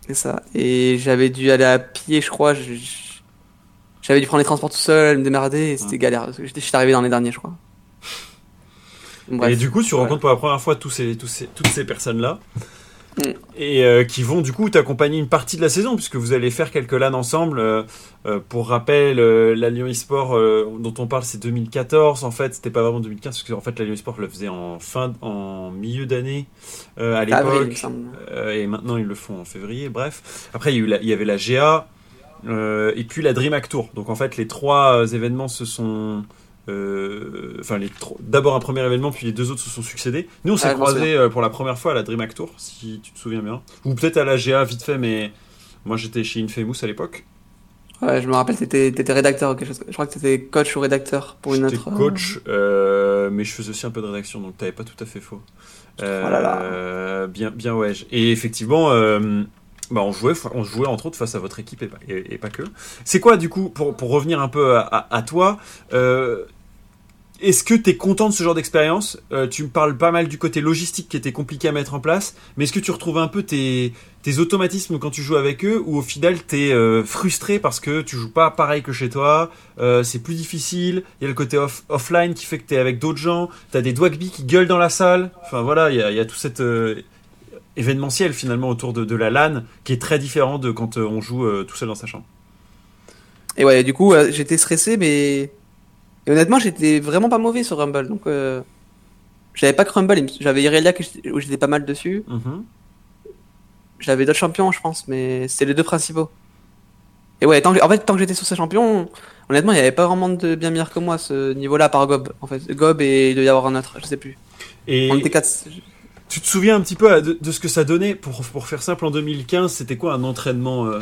S4: C'est ça. Et j'avais dû aller à pied, je crois. J'avais dû prendre les transports tout seul, me démerder. Et c'était galère. Parce que J'étais j'étais arrivé dans les derniers, je crois. Bref.
S3: Et du coup, tu
S4: Ouais.
S3: rencontres pour la première fois tous ces, tous ces, toutes ces personnes-là.
S4: Mm.
S3: Et euh, qui vont du coup t'accompagner une partie de la saison, puisque vous allez faire quelques LAN ensemble. Euh, euh, pour rappel, euh, la Lyon eSport dont on parle, c'est 2014. En fait, c'était pas vraiment 2015, parce que en fait, la Lyon eSport le faisait en fin, en milieu d'année à l'époque. et maintenant, ils le font en février. Bref. Après, il y, a eu la- il y avait la GA. et puis la DreamHack Tour. Donc en fait, les trois événements se sont. Euh, Enfin, d'abord un premier événement, puis les deux autres se sont succédés. Nous, on s'est
S4: Ah,
S3: croisés euh, pour la première fois à la DreamHack Tour, si tu te souviens bien. Ou peut-être à la GA vite fait, mais moi j'étais chez Infamous à l'époque.
S4: Ouais, je me rappelle, t'étais, t'étais rédacteur ou quelque chose. Je crois que t'étais coach ou rédacteur pour une autre. euh,
S3: coach, euh, mais je faisais aussi un peu de rédaction, donc t'avais pas tout à fait faux.
S4: Oh là là.
S3: Bien, bien ouais. Et effectivement, bah on jouait, on jouait entre autres face à votre équipe et pas, et, et pas que. C'est quoi du coup, pour, pour revenir un peu à, à- à toi, euh, est-ce que tu es content de ce genre d'expérience? Euh, Tu me parles pas mal du côté logistique qui était compliqué à mettre en place, mais est-ce que tu retrouves un peu tes, tes automatismes quand tu joues avec eux ou au final tu es frustré parce que tu joues pas pareil que chez toi, euh, c'est plus difficile, il y a le côté off- offline qui fait que tu es avec d'autres gens, tu as des Dwagby qui gueulent dans la salle, enfin voilà, il y a, y a tout cet euh, événementiel finalement autour de, de la LAN qui est très différent de quand euh, on joue euh, tout seul dans sa chambre.
S4: Et ouais, du coup, euh, j'étais stressé, mais et honnêtement, j'étais vraiment pas mauvais sur Rumble. Donc, euh, j'avais pas que Rumble, j'avais Irelia où j'étais pas mal dessus.
S3: Mhm.
S4: J'avais d'autres champions, je pense, mais c'était les deux principaux. Et ouais, tant que, en fait, tant que j'étais sur ces champions, honnêtement, il y avait pas vraiment de bien meilleur que moi à ce niveau-là, à part Gob. En fait, Gob et il devait y avoir un autre, je sais plus.
S3: Et
S4: On était quatre.
S3: tu te souviens un petit peu euh, de, de ce que ça donnait pour, pour faire simple en 2015 C'était quoi un entraînement euh,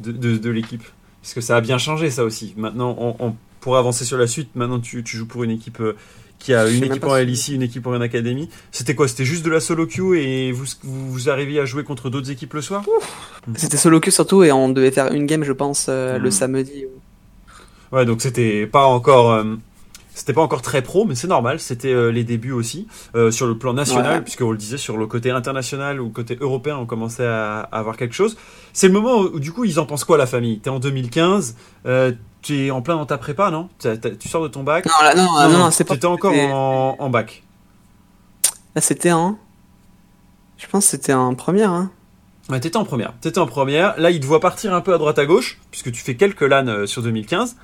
S3: de, de, de l'équipe? Parce que ça a bien changé ça aussi. Maintenant, on, on pourrait avancer sur la suite. Maintenant, tu, tu joues pour une équipe euh, qui a une équipe en LEC, une équipe en académie. C'était quoi? C'était juste de la solo queue et vous, vous, vous arriviez à jouer contre d'autres équipes le soir?
S4: C'était solo queue surtout, et on devait faire une game, je pense, euh, le
S3: Hmm.
S4: samedi.
S3: Ouais, donc c'était pas encore. euh, c'était pas encore très pro, mais c'est normal, c'était euh, les débuts aussi, euh, sur le plan national,
S4: Ouais.
S3: puisque on le disait, sur le côté international ou côté européen, on commençait à, à avoir quelque chose. C'est le moment où, du coup, ils en pensent quoi, la famille? T'es en 2015, euh, tu es en plein dans ta prépa, non? Tu sors de ton bac?
S4: Non, là, non, non, non, c'est pas.
S3: T'étais encore
S4: c'était-
S3: en, en bac.
S4: Là, c'était un. Je pense que c'était en première, hein.
S3: Ouais, t'étais en première. T'étais en première. Là, ils te voient partir un peu à droite à gauche, puisque tu fais quelques LAN euh, sur 2015.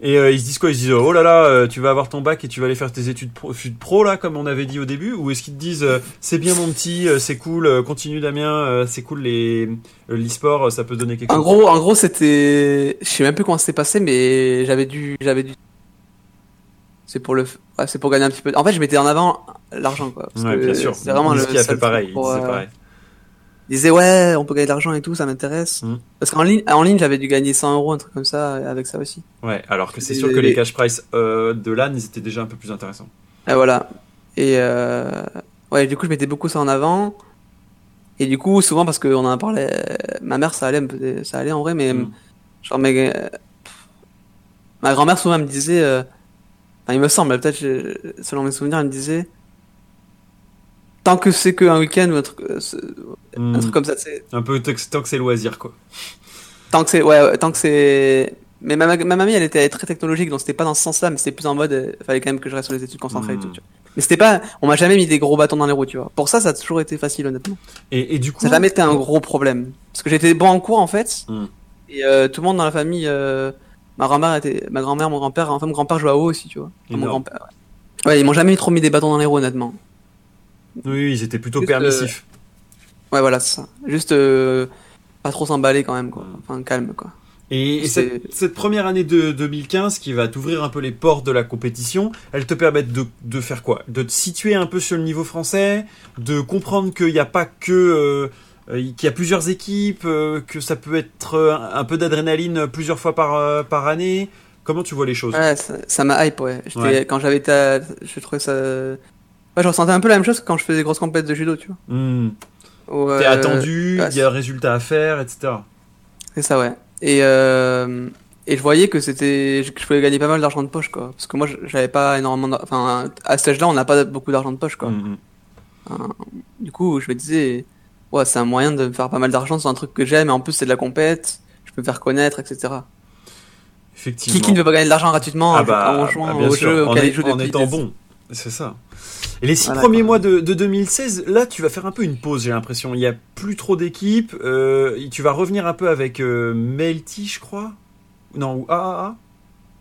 S3: Et euh, ils se disent quoi? Ils se disent oh là là, euh, tu vas avoir ton bac et tu vas aller faire tes études pro, pro là, comme on avait dit au début, ou est-ce qu'ils te disent euh, c'est bien mon petit, euh, c'est cool, euh, continue Damien, euh, c'est cool les l'e-sport, ça peut donner quelque
S4: En
S3: chose?
S4: gros, en gros, c'était, je sais même plus comment c'était passé, mais j'avais dû, j'avais dû. C'est pour le, ouais, c'est pour gagner un petit peu. En fait, je mettais en avant l'argent, quoi. Parce
S3: ouais,
S4: que
S3: bien sûr.
S4: C'est vraiment le
S3: qui a fait pareil.
S4: pour,
S3: pareil.
S4: Disait ouais, on peut gagner de l'argent et tout, ça m'intéresse.
S3: Mm.
S4: Parce qu'en ligne, en ligne, j'avais dû gagner 100 euros, un truc comme ça, avec ça aussi.
S3: Ouais, alors que c'est sûr que les cash price euh, de LAN, ils étaient déjà un peu plus intéressants.
S4: Et voilà. Et euh... ouais, du coup, je mettais beaucoup ça en avant. Et du coup, souvent parce qu'on en parlait, ma mère, ça allait, ça allait en vrai, mais
S3: Mm.
S4: genre, mais, ma grand-mère souvent elle me disait, euh, enfin, il me semble, peut-être, selon mes souvenirs, elle me disait, tant que c'est qu'un week-end ou un truc, euh, un
S3: Mm.
S4: truc comme ça, c'est,
S3: Un peu tant que c'est loisir quoi.
S4: tant que c'est, ouais, tant que c'est, mais ma, ma mamie, elle était très technologique, donc c'était pas dans ce sens-là, mais c'était plus en mode, euh, fallait quand même que je reste sur les études concentrées
S3: Mm.
S4: et tout, tu vois. Mais c'était pas, on m'a jamais mis des gros bâtons dans les roues, tu vois. Pour ça, ça a toujours été facile, honnêtement.
S3: Et, et du coup,
S4: Ça n'a jamais été un gros problème. Parce que j'étais bon en cours, en fait.
S3: Mm.
S4: Et euh, tout le monde dans la famille, euh, ma grand-mère était, ma grand-mère, mon grand-père, enfin mon grand-père jouait à haut aussi, tu vois. Enfin, mon grand-père. Ouais. Ouais, ils m'ont jamais trop mis des bâtons dans les roues, honnêtement.
S3: Oui, ils étaient plutôt
S4: Juste,
S3: permissifs.
S4: Ouais, voilà, c'est ça. Juste euh, pas trop s'emballer quand même, quoi. Enfin, calme, quoi.
S3: Et
S4: C'est-
S3: cette, cette première année de 2015 qui va t'ouvrir un peu les portes de la compétition, elle te permet de, de faire quoi? De te situer un peu sur le niveau français, de comprendre qu'il n'y a pas que... euh, euh, qu'il y a plusieurs équipes, euh, que ça peut être euh, un peu d'adrénaline plusieurs fois par, euh, par année. Comment tu vois les choses?
S4: Ouais, ça m'a hype, ouais. Quand j'avais été à... Je trouvais ça... Je ressentais un peu la même chose que quand je faisais des grosses compètes de judo, tu vois.
S3: Hmm.
S4: où,
S3: T'es
S4: euh,
S3: attendu, il y a un résultat à faire, etc.
S4: C'est ça, ouais. Et, euh, et je voyais que c'était, que je pouvais gagner pas mal d'argent de poche, quoi. Parce que moi, j'avais pas énormément, d'ar- enfin, à cet âge-là, on n'a pas beaucoup d'argent de poche, quoi.
S3: Mhm.
S4: Du coup, je me disais, ouais, c'est un moyen de me faire pas mal d'argent sur un truc que j'aime, et en plus, c'est de la compète, je peux me faire connaître, etc.
S3: Effectivement.
S4: Qui, qui ne veut pas gagner de l'argent gratuitement
S3: Ah
S4: en,
S3: bah,
S4: en jouant
S3: ah, bien
S4: au jeu
S3: en, est- étant bon, c'est ça. Et les six
S4: Voilà,
S3: premiers mois de, de 2016, là, tu vas faire un peu une pause, j'ai l'impression. Il y a plus trop d'équipes. euh, tu vas revenir un peu avec euh, Melty, je crois. Non, ou AAA.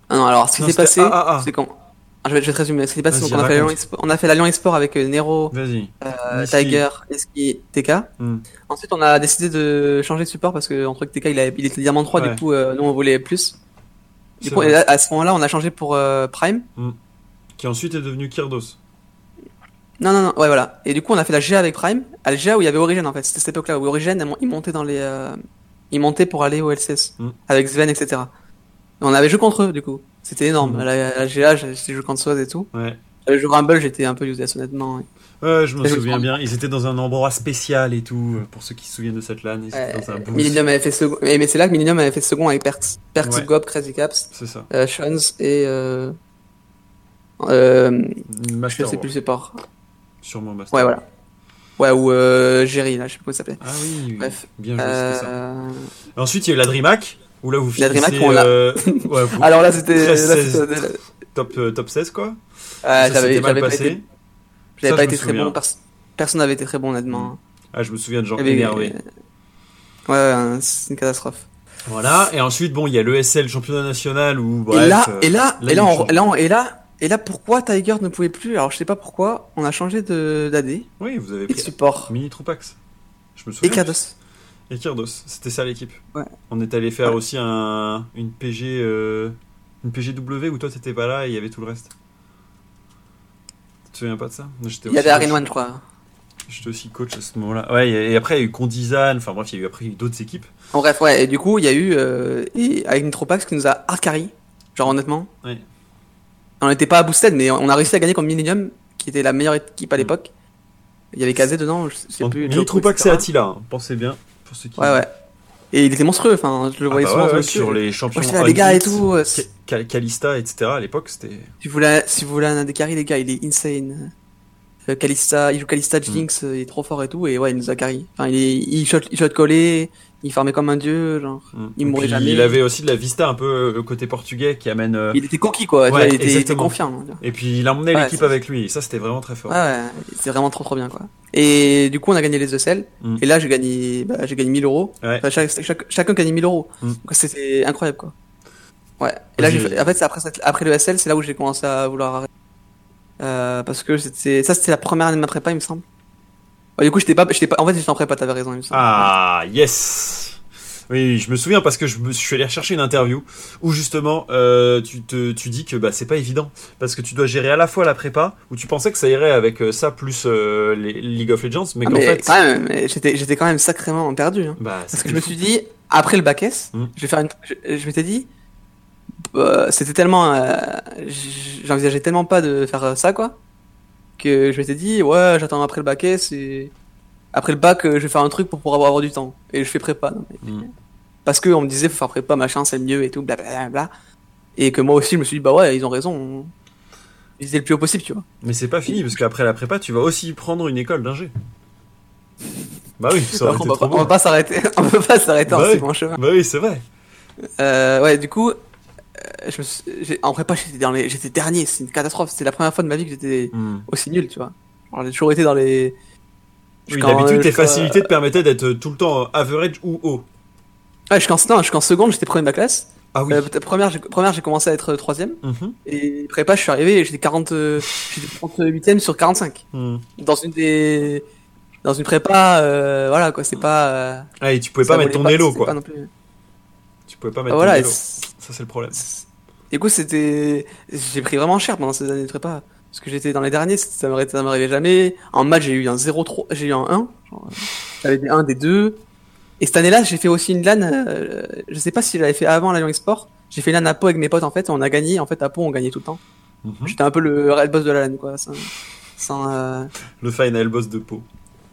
S4: Ah non, alors, ce qui s'est passé, c'est quand, Ah, je vais, je vais te résumer. Ce qui s'est passé, c'est qu'on a, fait on a fait la Lyon Export avec euh, Nero, euh. Tiger, Eski, TK.
S3: Hmm.
S4: Ensuite, on a décidé de changer de support parce que entre que TK il, avait- il était diamant 3,
S3: Ouais.
S4: du coup, nous on voulait plus. Du coup, à ce moment-là, on a changé pour Prime.
S3: Qui ensuite est devenu Kyrdos.
S4: Non, non, non, ouais, voilà. Et du coup, on a fait la GA avec Prime. À la GA où il y avait Origin en fait. C'était cette époque-là où Origin, il montait dans les. Euh... Il montait pour aller au LCS.
S3: Mm.
S4: Avec Sven, etc. On avait joué contre eux, du coup. C'était énorme.
S3: Mm.
S4: À la, à la GA, j'ai joué contre Swaz et tout.
S3: Ouais.
S4: Le jeu Rumble, j'étais un peu useless, honnêtement.
S3: Ouais, je me souviens bien. Ils étaient dans un endroit spécial et tout. euh, Pour ceux qui se souviennent de cette LAN, ils étaient
S4: Euh,
S3: dans un booth.
S4: Millennium avait fait second. Mais c'est là que Millennium avait fait second avec Perks. Perks,
S3: Ouais.
S4: Gob, Crazy Caps,
S3: C'est ça.
S4: euh, Shons et. Euh... Euh... Je
S3: Master
S4: sais
S3: War.
S4: plus le support.
S3: Sûrement Master
S4: Ouais, voilà. Ouais, ou euh, Jerry, là, je sais pas comment il s'appelait.
S3: Ah oui,
S4: Bref.
S3: bien joué, ça.
S4: Euh...
S3: Ensuite, il y a eu la DreamHack, où là vous
S4: La
S3: finissez
S4: DreamHack, on l'a-
S3: euh, ouais, vous- <laughs>
S4: Alors là, c'était.
S3: 13,
S4: là,
S3: 16.
S4: c'était-
S3: top, euh, top 16, quoi. Ça
S4: j'avais
S3: s'était mal
S4: j'avais pas
S3: passé.
S4: été,
S3: Ça,
S4: pas
S3: je
S4: été très bon. pers- Personne n'avait été très bon, honnêtement.
S3: Ah, je me souviens de
S4: y avait-
S3: énervés.
S4: Ouais, ouais, c'est une catastrophe.
S3: Voilà, et ensuite, bon, il y a l'ESL championnat national où, bref,
S4: et là,
S3: euh,
S4: et là, et là, et là, pourquoi Tiger ne pouvait plus Alors, je sais pas pourquoi. On a changé de d'AD et
S3: oui, vous avez
S4: de
S3: pris
S4: support.
S3: Mini Troupax. Je me
S4: Et
S3: souviens.
S4: Kados.
S3: Et Kyrdos, c'était ça l'équipe.
S4: Ouais.
S3: On est allé faire
S4: Ouais.
S3: aussi un, une PG, euh, une PGW où toi t'étais pas là et il y avait tout le reste. Tu te souviens pas de ça?
S4: Il y avait. Arin One, je crois.
S3: J'étais aussi coach à ce moment-là. Ouais, et après il y a eu Condizan, enfin bref, il y a eu après d'autres équipes.
S4: En bref, ouais. Et du coup, il y a eu euh, et avec Nitropax qui nous a hard carry. Genre honnêtement.
S3: Ouais.
S4: On n'était pas à boosted, mais on a réussi à gagner contre Millennium, qui était la meilleure équipe à l'époque. Il y avait KZ dedans, je sais
S3: Donc,
S4: plus. Joko,
S3: Troupax
S4: etc.
S3: c'est Attila, hein. pensez bien. Pour ceux qui...
S4: Ouais, ouais. Et il était monstrueux, enfin, je le
S3: Ah
S4: voyais
S3: bah
S4: souvent
S3: ouais,
S4: sur
S3: ouais, les
S4: Moi,
S3: champions.
S4: j'étais là, les gars et tout. euh,
S3: Ka- Kalista, etc. À l'époque, c'était.
S4: Si vous voulez, si vous voulez un des carry, les gars, il est insane. Euh, Kalista, il joue
S3: Mm.
S4: Kalista Jinx, euh, il est trop fort et tout, et ouais, il nous a carry. Enfin, il, est, il shot, il shot collé, il farmait comme un dieu, genre.
S3: Mm.
S4: Il mourrait
S3: Puis,
S4: jamais.
S3: Il avait aussi de la vista un peu euh, côté portugais qui amène. euh,
S4: Il était coquille, quoi.
S3: Ouais,
S4: vois, il, était, il était
S3: exactement.
S4: confiant.
S3: Et puis il a emmené
S4: Ouais,
S3: l'équipe avec lui. Et ça, c'était vraiment très fort.
S4: Ouais, ouais, c'est vraiment trop trop bien, quoi. Et du coup, on a gagné les ESL,
S3: Mm.
S4: et là, j'ai gagné, bah, j'ai gagné 1000 euros.
S3: Ouais.
S4: Enfin, chaque- chaque- chacun gagnait 1000 euros.
S3: Mm.
S4: C'était incroyable, quoi. Ouais. Et là, fait- en fait, c'est après, après le ESL, c'est là où j'ai commencé à vouloir arrêter. Euh, parce que c'était, ça, c'était la première année de ma prépa, il me semble. Ouais, du coup, j'étais pas, j'étais pas, en fait, j'étais en prépa, t'avais raison.
S3: Ah, yes Oui, je me souviens parce que je, me, je suis allé rechercher une interview où justement euh, tu, te, tu dis que bah, c'est pas évident parce que tu dois gérer à la fois la prépa où tu pensais que ça irait avec euh, ça plus euh, les League of Legends mais
S4: Ah,
S3: qu'en fait
S4: quand même, j'étais, j'étais quand même sacrément perdu, hein.
S3: bah,
S4: Parce que je me suis dit, après le bac S,
S3: Mm.
S4: je vais faire une, je, je m'étais dit, c'était tellement, euh, j'envisageais tellement pas de faire ça, quoi, que je m'étais dit, ouais, j'attends après le bac S et après le bac, euh, je vais faire un truc pour pouvoir avoir du temps. Et je fais prépa. non, mais-
S3: Mm.
S4: Parce que on me disait, faut faire prépa, machin, c'est mieux et tout, blablabla. Et que moi aussi, je me suis dit, bah ouais, ils ont raison. Ils étaient le plus haut possible, tu vois.
S3: Mais c'est pas fini parce qu'après la prépa tu vas aussi prendre une école d'ingé. Bah oui, ça
S4: on, va
S3: trop
S4: pas, on va pas s'arrêter, <laughs> on peut pas s'arrêter en
S3: Bah
S4: si
S3: oui.
S4: bon chemin.
S3: Bah oui, c'est vrai.
S4: Euh, ouais, du coup, euh, je me suis- en prépa, j'étais dans les, j'étais dernier, c'est une catastrophe. C'était la première fois de ma vie que j'étais
S3: Mm.
S4: aussi nul, tu vois. J'ai toujours été dans les.
S3: Oui, d'habitude tes facilités te permettaient d'être tout le temps average ou haut.
S4: Ouais, jusqu'en, non, jusqu'en seconde, j'étais premier de ma classe.
S3: Ah oui.
S4: Euh, première, j'ai, première, j'ai commencé à être troisième.
S3: Mhm.
S4: Et prépa, je suis arrivé, j'étais 40, euh, j'étais 38ème sur 45.
S3: Mm.
S4: Dans une des, dans une prépa, euh, voilà, quoi, c'est pas, euh,
S3: Ah et tu pouvais pas mettre ton élo
S4: c'est
S3: quoi.
S4: pas non plus-
S3: Tu pouvais pas
S4: Ah,
S3: mettre
S4: voilà,
S3: ton élo.
S4: c'est-
S3: Ça c'est le problème.
S4: Du coup, c'était, j'ai pris vraiment cher pendant ces années de prépa. Parce que j'étais dans les derniers, ça m'arrivait, jamais. En match, j'ai eu un 0-3, j'ai eu un 1. genre, euh, J'avais des 1, des 2. Et cette année-là, j'ai fait aussi une LAN, euh, je sais pas si je l'avais fait avant la Lyon Export. J'ai fait une LAN à Pau avec mes potes, en fait, et on a gagné. En fait, à Pau, on gagnait tout le temps.
S3: Mhm.
S4: J'étais un peu le red boss de la LAN, quoi. Sans, sans, euh,
S3: Le final boss de Pau.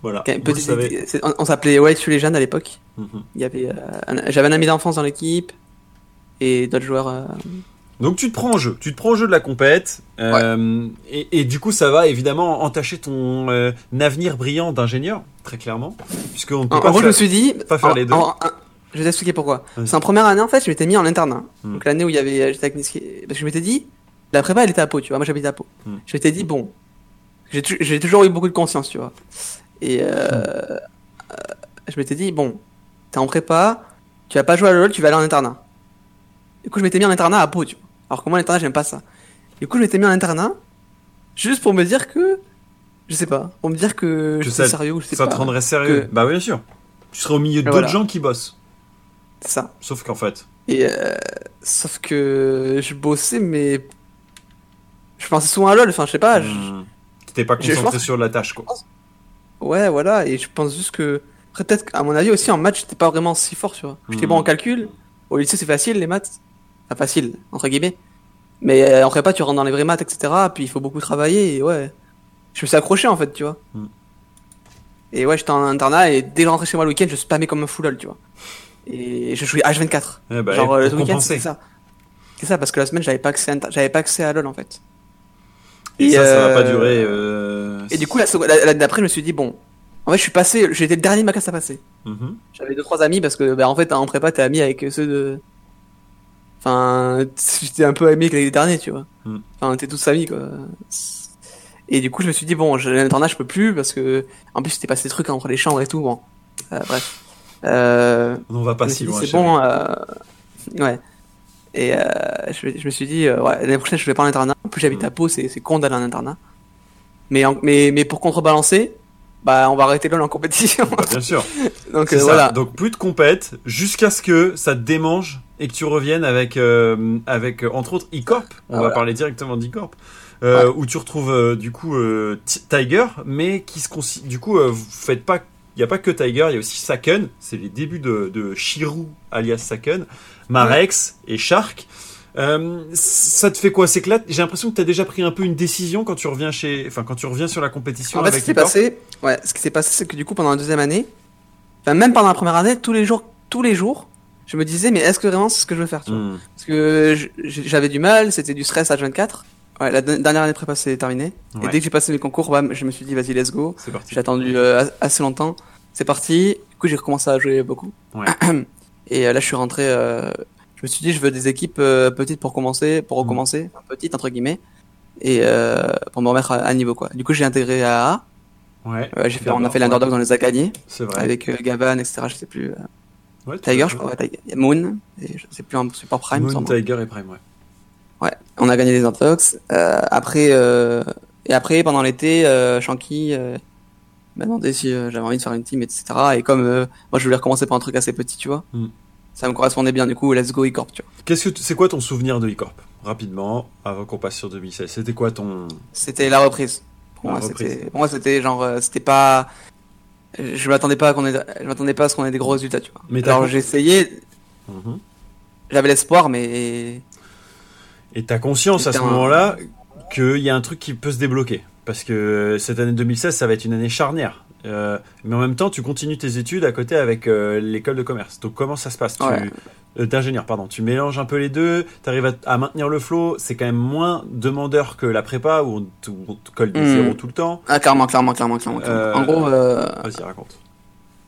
S3: Voilà.
S4: Petite- on, on s'appelait White sur les jeunes à l'époque.
S3: Mhm.
S4: Il y avait, euh, j'avais un ami d'enfance dans l'équipe et d'autres joueurs. euh,
S3: Donc tu te prends en jeu, tu te prends en jeu de la compète, euh, et, et du coup ça va évidemment entacher ton euh, avenir brillant d'ingénieur, très clairement, puisqu'on ne peut
S4: En,
S3: pas
S4: en gros, je me suis dit.
S3: pas faire
S4: en-
S3: les deux.
S4: en- en- je vais t'expliquer pourquoi. C'est en première année, en fait, je m'étais mis en internat.
S3: Hmm.
S4: Donc l'année où il y avait. j'étais avec Niski- Parce que je m'étais dit. La prépa, elle était à Pau, tu vois. Moi, j'habitais à Pau.
S3: Hmm.
S4: Je m'étais dit, bon. J'ai toujours eu beaucoup de conscience, tu vois. Et euh, euh, je m'étais dit, bon. T'es en prépa, tu vas pas jouer à LoL, tu vas aller en internat. Du coup, je m'étais mis en internat à Pau, tu vois. Alors que moi, l'internat, j'aime pas ça. Du coup, je m'étais mis en internat. Juste pour me dire que. Je sais pas. Pour me dire que,
S3: Que
S4: je
S3: ça-
S4: suis sérieux ou je sais
S3: ça
S4: pas.
S3: te rendrait sérieux.
S4: que-
S3: Bah oui, bien sûr. Tu serais au milieu d'autres
S4: Voilà.
S3: gens qui bossent.
S4: C'est ça.
S3: Sauf qu'en fait,
S4: Et euh, sauf que je bossais, mais je pensais souvent à LoL. Enfin, je sais pas. je-
S3: hmm, t'étais pas concentré
S4: pense-
S3: sur la tâche quoi.
S4: Ouais, voilà. Et je pense juste que après, peut-être qu'à mon avis aussi en maths, j'étais pas vraiment si fort, tu vois. J'étais
S3: Mhm.
S4: bon en calcul. Au lycée, c'est facile les maths. Enfin, facile entre guillemets. Mais euh, en prépa, tu rentres dans les vraies maths, etc. Puis il faut beaucoup travailler. Et ouais, je me suis accroché en fait, tu vois.
S3: Mhm.
S4: Et ouais, j'étais en internat et dès rentrais chez moi le week-end, je spammais comme un fou LoL, tu vois. Et je jouais H24.
S3: Eh bah,
S4: Genre euh, le week-end, c'est ça. C'est ça, parce que la semaine, j'avais pas accès, à, j'avais pas accès à LoL en fait.
S3: Et, ça, ça va pas durer. euh,
S4: Et du coup, la la- d'après, je me suis dit, bon, en fait, je suis passé, été le dernier de ma classe à passer.
S3: mhm.
S4: J'avais deux, trois amis parce que, bah, en fait, en prépa, t'es ami avec ceux de. Enfin, j'étais un peu ami avec les derniers, tu vois.
S3: Mm.
S4: Enfin, t'es tous amis, quoi. Et du coup, je me suis dit, bon, je- l'internat, je peux plus parce que, en plus, c'était passé des trucs entre les chambres et tout, bon. Euh, bref. Euh,
S3: On va pas si loin.
S4: c'est bon, euh... ouais. Et euh, je, je me suis dit, ouais, l'année prochaine, je vais pas en internat. En plus, j'habite
S3: Mm.
S4: à Pau, c'est con d'aller en internat. Mais, en- mais, mais pour contrebalancer, bah, on va arrêter LOL en compétition.
S3: Bah, bien sûr. <laughs>
S4: Donc
S3: ça.
S4: voilà.
S3: Donc plus de compète jusqu'à ce que ça te démange et que tu reviennes avec, euh, avec euh, entre autres e-corp. On
S4: Ah,
S3: va
S4: voilà.
S3: parler directement d'e-corp. Euh,
S4: Ouais.
S3: Où tu retrouves euh, du coup Ti- Tiger, mais qui se du coup vous faites pas, il y a pas que Tiger, il y a aussi Saken. C'est les débuts de, de Shiru alias Saken, Marex et Shark. Ça te fait quoi? C'est que là, j'ai l'impression que tu as déjà pris un peu une décision quand tu reviens chez, enfin quand tu reviens sur la compétition
S4: En fait, ce
S3: avec
S4: qui s'est passé, ouais, ce qui s'est passé, c'est que du coup, pendant la deuxième année, enfin, même pendant la première année, tous les jours, tous les jours, je me disais, mais est-ce que vraiment c'est ce que je veux faire, tu vois
S3: Hmm.
S4: Parce que j'avais du mal, c'était du stress à 24. Ouais, la de- dernière année de prépa, c'est terminé.
S3: Ouais.
S4: Et dès que j'ai passé mes concours, bam, je me suis dit, vas-y, let's go. J'ai attendu euh, as- assez longtemps. C'est parti. Du coup, j'ai recommencé à jouer beaucoup.
S3: Ouais. <clears throat>
S4: Et euh, là, je suis rentré. euh, je me suis dit, je veux des équipes petites pour commencer, pour
S3: Mm.
S4: recommencer, petites entre guillemets, et pour me remettre à, à niveau quoi. Du coup, j'ai intégré à A.
S3: Ouais.
S4: J'ai fait, on a fait l'underdog, on les a gagnés
S3: C'est vrai.
S4: avec Gavan, etc. Je sais plus.
S3: Ouais,
S4: Tiger, je crois. ouais, Tiger. Moon. Et je sais plus un support Prime.
S3: Moon. Tiger et Prime, ouais.
S4: Ouais, on a gagné les Intox. Euh, après, euh, et après, pendant l'été, euh, Shanky euh, m'a demandé si j'avais envie de faire une team, etc. Et comme moi, je voulais recommencer par un truc assez petit, tu vois,
S3: Hmm.
S4: ça me correspondait bien. Du coup, let's go e-corp, tu vois.
S3: Qu'est-ce que c'est quoi ton souvenir de e-corp Rapidement, avant qu'on passe sur 2016. C'était quoi ton
S4: C'était la reprise. Pour
S3: La
S4: moi,
S3: reprise.
S4: c'était, pour moi, c'était genre, c'était pas, je m'attendais pas à qu'on ait, je m'attendais pas à ce qu'on ait des gros résultats, tu vois.
S3: Mais
S4: Alors j'ai essayé,
S3: Mhm.
S4: j'avais l'espoir, mais
S3: Et t'as conscience à ce
S4: un-
S3: moment-là qu'il y a un truc qui peut se débloquer parce que cette année 2016, ça va être une année charnière. Euh, mais en même temps, tu continues tes études à côté avec euh, l'école de commerce. Donc comment ça se passe?
S4: Ouais.
S3: euh, D'ingénieur, pardon. Tu mélanges un peu les deux, tu arrives à, à maintenir le flow. C'est quand même moins demandeur que la prépa où on, te- où on te colle des
S4: Hmm.
S3: zéros tout le temps.
S4: ah, clairement, clairement, clairement, clairement.
S3: Euh,
S4: En gros,
S3: Vas-y, raconte.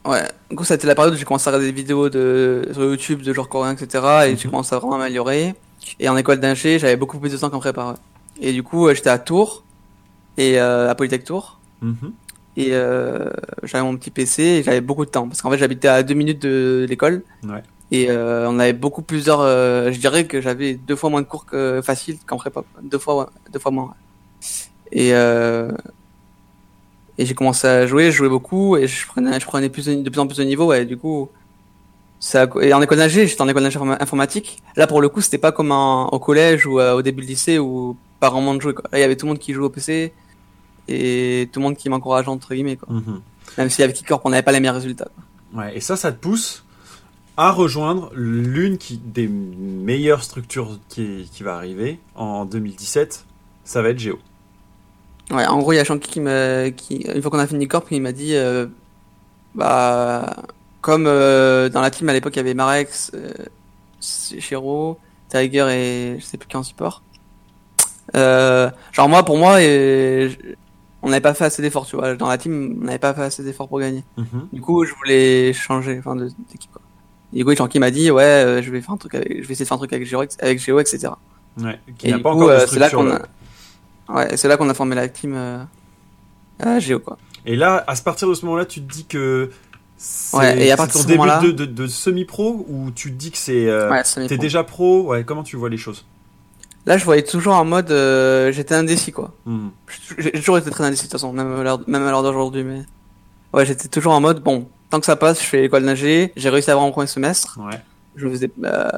S4: Ouais, du coup, ça a été la période où j'ai commencé à regarder des vidéos de, sur YouTube de genre coréen, etc. Et j'ai
S3: Mhm.
S4: commencé à vraiment m'améliorer. Et en école d'ingé, j'avais beaucoup plus de temps qu'en prépa. ouais. Et du coup, j'étais à Tours, et à Polytech Tours.
S3: Mhm.
S4: Et euh, j'avais mon petit PC et j'avais beaucoup de temps. Parce qu'en fait, j'habitais à deux minutes de l'école.
S3: Ouais.
S4: Et euh, on avait beaucoup plus d'heures. euh, je dirais que j'avais deux fois moins de cours que facile qu'en prépa. Deux fois, deux fois moins. Et euh, et j'ai commencé à jouer, je jouais beaucoup et je prenais, je prenais plus de, de plus en plus de niveau. Ouais, du coup, ça. Et en école d'ingé, j'étais en école d'ingé informa- informatique. Là, pour le coup, c'était pas comme en- au collège ou euh, au début du lycée où pas vraiment de jouer. Quoi. Là, il y avait tout le monde qui jouait au PC et tout le monde qui m'encourageait entre guillemets. Quoi.
S3: Mhm.
S4: Même si avec Kicorp, on n'avait pas les meilleurs résultats. quoi.
S3: Ouais, et ça, ça te pousse à rejoindre l'une qui, des meilleures structures qui, qui va arriver en 2017. Ça va être Géo.
S4: Ouais, en gros, il y a Shanky qui m'a, qui, une fois qu'on a fini Corp, il m'a dit, euh, bah, comme euh, dans la team à l'époque, il y avait Marex, euh, Shiro, Tiger et je sais plus qui en support. Genre moi, pour moi, et, on n'avait pas fait assez d'efforts, tu vois. Dans la team, on n'avait pas fait assez d'efforts pour gagner.
S3: Mhm.
S4: Du coup, je voulais changer, enfin, d'équipe. Quoi. Et du coup, m'a dit, ouais, euh, je vais faire un truc, avec, je vais essayer de faire un truc avec Géo, avec Géo, etc.
S3: Ouais, qui
S4: Et
S3: n'a pas
S4: coup,
S3: encore de
S4: euh, c'est là
S3: structure.
S4: qu'on a, ouais, c'est là qu'on a formé la team euh, Géo, quoi.
S3: Et là, à partir de ce moment-là, tu te dis que c'est
S4: Ouais,
S3: ton début de, de, de semi-pro ou tu te dis que c'est euh,
S4: Ouais,
S3: t'es déjà pro? Ouais, comment tu vois les choses?
S4: Là, je voyais toujours en mode, euh, j'étais indécis, quoi.
S3: Mhm.
S4: J'ai toujours été très indécis, de toute façon, même à l'heure, d'aujourd'hui, mais. Ouais, j'étais toujours en mode, bon, tant que ça passe, je fais l'école nager, j'ai réussi à avoir mon premier semestre,
S3: Ouais.
S4: je faisais, euh...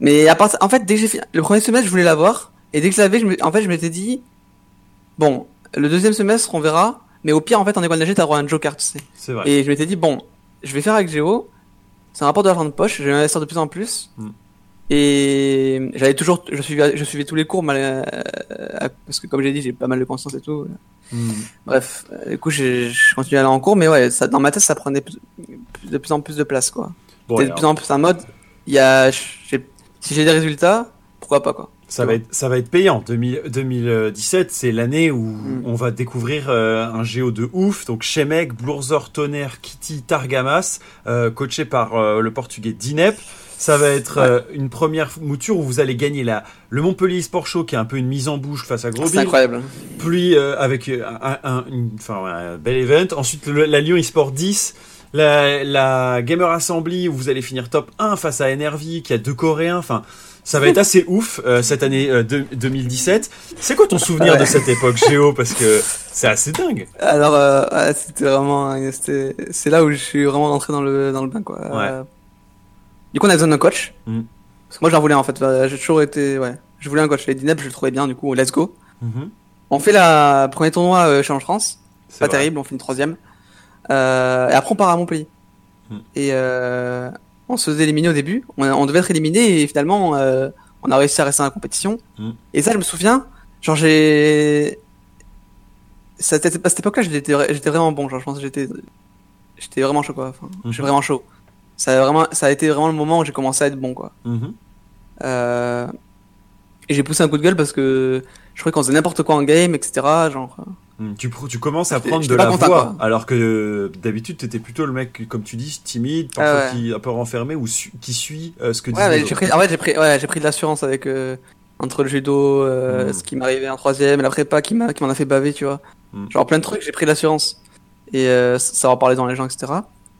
S4: Mais à part en fait, dès que j'ai fait, le premier semestre, je voulais l'avoir, et dès que je l'avais, me... en fait, je m'étais dit, bon, le deuxième semestre, on verra, mais au pire, en fait, en école nager, t'as droit à un joker, tu sais.
S3: C'est vrai.
S4: Et je m'étais dit, bon, je vais faire avec Géo, c'est un rapport de l'argent de poche, je vais investir de plus en plus.
S3: Mm.
S4: Et j'avais toujours, je suivais, je suivais tous les cours, mal, euh, euh, parce que comme j'ai dit, j'ai pas mal de conscience et tout.
S3: Mhm.
S4: Bref, euh, du coup, je continuais à aller en cours, mais ouais, ça, dans ma tête, ça prenait de plus en plus de place, quoi.
S3: Bon,
S4: de plus en plus en mode, il y a, si j'ai des résultats, pourquoi pas, quoi.
S3: ça va être ça va être payant. 2000 2017, c'est l'année où
S4: Mm.
S3: on va découvrir euh, un géo de ouf. Donc Shemek, Blourzor, Tonnerre, Kitty, Targamas, euh, coaché par euh, le portugais Dinep. Ça va être euh, une première mouture où vous allez gagner la, le Montpellier Sport Show, qui est un peu une mise en bouche face à
S4: C'est
S3: Grosville.
S4: incroyable.
S3: Puis euh, avec euh, un, un, une- ouais, un bel event. Ensuite, le- la Lyon eSport 10. La, la Gamer Assembly où vous allez finir top 1 face à NRV qui a deux Coréens. Enfin, ça va être assez <laughs> ouf euh, cette année euh, de- 2017. C'est quoi ton souvenir
S4: Ouais.
S3: de cette époque Géo? Parce que c'est assez dingue.
S4: Alors, euh, ouais, c'était vraiment, c'est là où je suis vraiment rentré dans le, dans le bain, quoi. Euh, du coup, on a besoin d'un coach.
S3: Mm.
S4: Parce que moi, j'en voulais, en fait. Euh, J'ai toujours été, ouais. Je voulais un coach. Les Dinep, je le trouvais bien, du coup, let's go.
S3: Mhm.
S4: On fait la premier tournoi euh, chez en France. Pas
S3: vrai.
S4: terrible, on fait une troisième. Euh, et après, on part à Montpellier.
S3: Mm.
S4: Et, euh, on se faisait éliminer au début. On, on devait être éliminé et finalement, on a réussi à rester dans la compétition.
S3: Mm.
S4: Et ça, je me souviens, genre, j'ai, à cette époque-là, j'étais, vra- j'étais vraiment bon. Genre, je pense que j'étais, j'étais vraiment chaud, quoi. Enfin,
S3: Mhm.
S4: j'étais vraiment chaud. Ça a vraiment, ça a été vraiment le moment où j'ai commencé à être bon, quoi.
S3: Mhm.
S4: Euh, et j'ai poussé un coup de gueule parce que je croyais qu'on faisait n'importe quoi en game, etc. Genre,
S3: Mm. Tu, pr- tu commences à prendre de la
S4: content,
S3: voix,
S4: quoi.
S3: alors que euh, d'habitude t'étais plutôt le mec, comme tu dis, timide, parfois
S4: Ah ouais.
S3: qui un peu renfermé ou su- qui suit euh, ce que disent
S4: Ouais, mais j'ai pris, en fait, j'ai pris, ouais, j'ai pris de l'assurance avec euh, entre le judo, euh,
S3: Mm.
S4: ce qui m'arrivait en troisième, et la prépa qui m'a, qui m'en a fait baver, tu vois.
S3: Mm.
S4: Genre plein de trucs, j'ai pris de l'assurance et euh, ça va parler dans les gens, etc.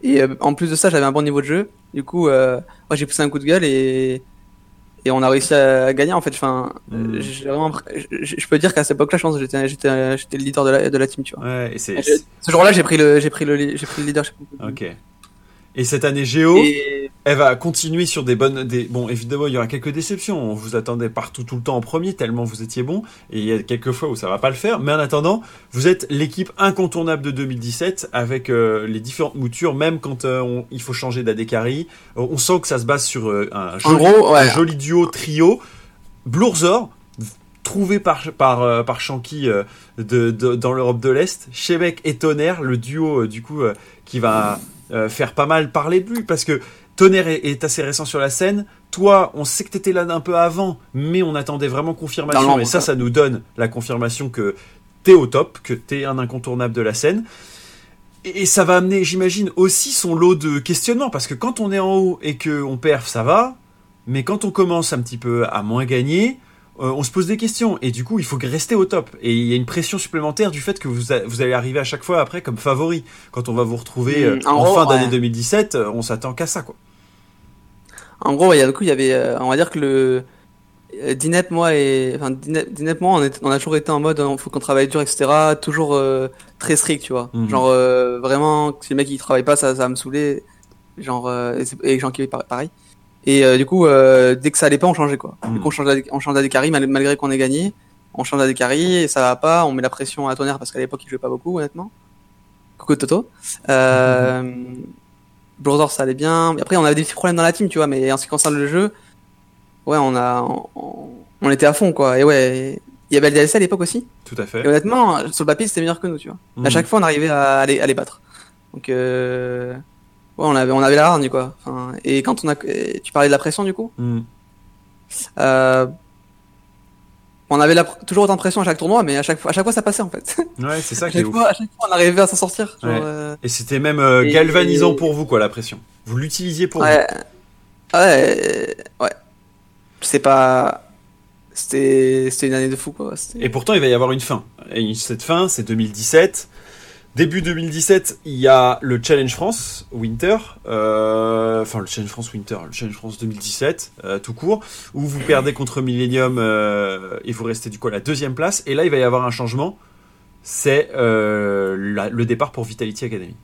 S4: Et euh, en plus de ça, j'avais un bon niveau de jeu. Du coup, euh, ouais, j'ai poussé un coup de gueule et et on a réussi à gagner en fait. Enfin,
S3: Mm.
S4: euh, vraiment, je, peux dire qu'à cette époque-là, je pense que j'étais, j'étais, le leader de la, de la team, tu vois.
S3: Ouais, et
S4: Ce jour-là, j'ai pris le, j'ai pris le, j'ai pris le leadership.
S3: Ok. Et cette année Géo,
S4: Et
S3: elle va continuer sur des bonnes. Des... Bon, évidemment, il y aura quelques déceptions. On vous attendait partout tout le temps en premier, tellement vous étiez bon. Et il y a quelques fois où ça va pas le faire. Mais en attendant, vous êtes l'équipe incontournable de 2017 avec euh, les différentes moutures, même quand euh, on- il faut changer d'Adekari. Euh, on sent que ça se base sur euh, un, joli,
S4: gros, ouais.
S3: un joli duo trio. Blourzor, trouvé par, par, par Shanky de, de- dans l'Europe de l'Est. Chebec et Tonnerre, le duo du coup qui va euh, faire pas mal parler de lui parce que Tonnerre est, est assez récent sur la scène. Toi, on sait que t'étais là d'un peu avant, mais on attendait vraiment confirmation.
S4: L'ombre,
S3: et ça,
S4: ça.
S3: nous donne la confirmation que t'es au top, que t'es un incontournable de la scène. Et et ça va amener, j'imagine, aussi son lot de questionnements, parce que quand on est en haut et qu'on perf, ça va, mais quand on commence un petit peu à moins gagner, euh, on se pose des questions, et du coup, il faut rester au top. Et il y a une pression supplémentaire du fait que vous, a- vous allez arriver à chaque fois après comme favori. Quand on va vous retrouver euh,
S4: Mm, en
S3: en,
S4: gros,
S3: fin d'année
S4: ouais.
S3: 2017, euh, on s'attend qu'à ça, quoi.
S4: En gros, il y a, du coup, il y avait, euh, on va dire que le euh, Dinep, moi et enfin moi, on, est, on a toujours été en mode, il faut qu'on travaille dur, etc. Toujours euh, très strict, tu vois.
S3: Mhm.
S4: Genre euh, vraiment, si le mec il travaille pas, ça, ça va me saouler. Genre euh, et, et Jean qui pareil. Et euh, du coup, euh, dès que ça allait pas, on changeait quoi.
S3: Mhm.
S4: Du coup, on change on change d'Adekari mal- malgré qu'on ait gagné. On change d'Adekari et ça va pas. On met la pression à Tonnerre parce qu'à l'époque il jouait pas beaucoup, honnêtement. Coucou Toto. Euh, ça allait bien. Après, on avait des petits problèmes dans la team, tu vois. Mais en ce qui concerne le jeu, ouais, on a, on, on était à fond, quoi. Et ouais, il y avait le DLC à l'époque aussi.
S3: Tout à
S4: Et
S3: fait.
S4: honnêtement, sur le papier, c'était meilleur que nous, tu vois.
S3: Mhm.
S4: À chaque fois, on arrivait à, à les, à les battre. Donc, euh, ouais, on avait, on avait la hargne, quoi. Enfin, et quand on a, tu parlais de la pression, du coup,
S3: Hmm.
S4: euh, on avait la, toujours autant de pression à chaque tournoi, mais à chaque fois, à chaque fois, ça passait, en fait.
S3: Ouais, c'est ça qui est ouf.
S4: fois, à chaque fois, on arrivait à s'en sortir. Genre,
S3: Ouais.
S4: euh,
S3: Et c'était même euh,
S4: Et-
S3: galvanisant pour vous, quoi, la pression. Vous l'utilisiez pour
S4: ouais, ouais, ouais. C'est pas, c'était, une année de fou, quoi.
S3: vous. Et pourtant, il va y avoir une fin. Et cette fin, c'est 2017. Début 2017, il y a le Challenge France Winter, euh, enfin le Challenge France Winter, le Challenge France 2017, euh, tout court, où vous perdez contre Millennium euh, et vous restez du coup à la deuxième place. Et là, il va y avoir un changement, c'est le départ pour Vitality Academy.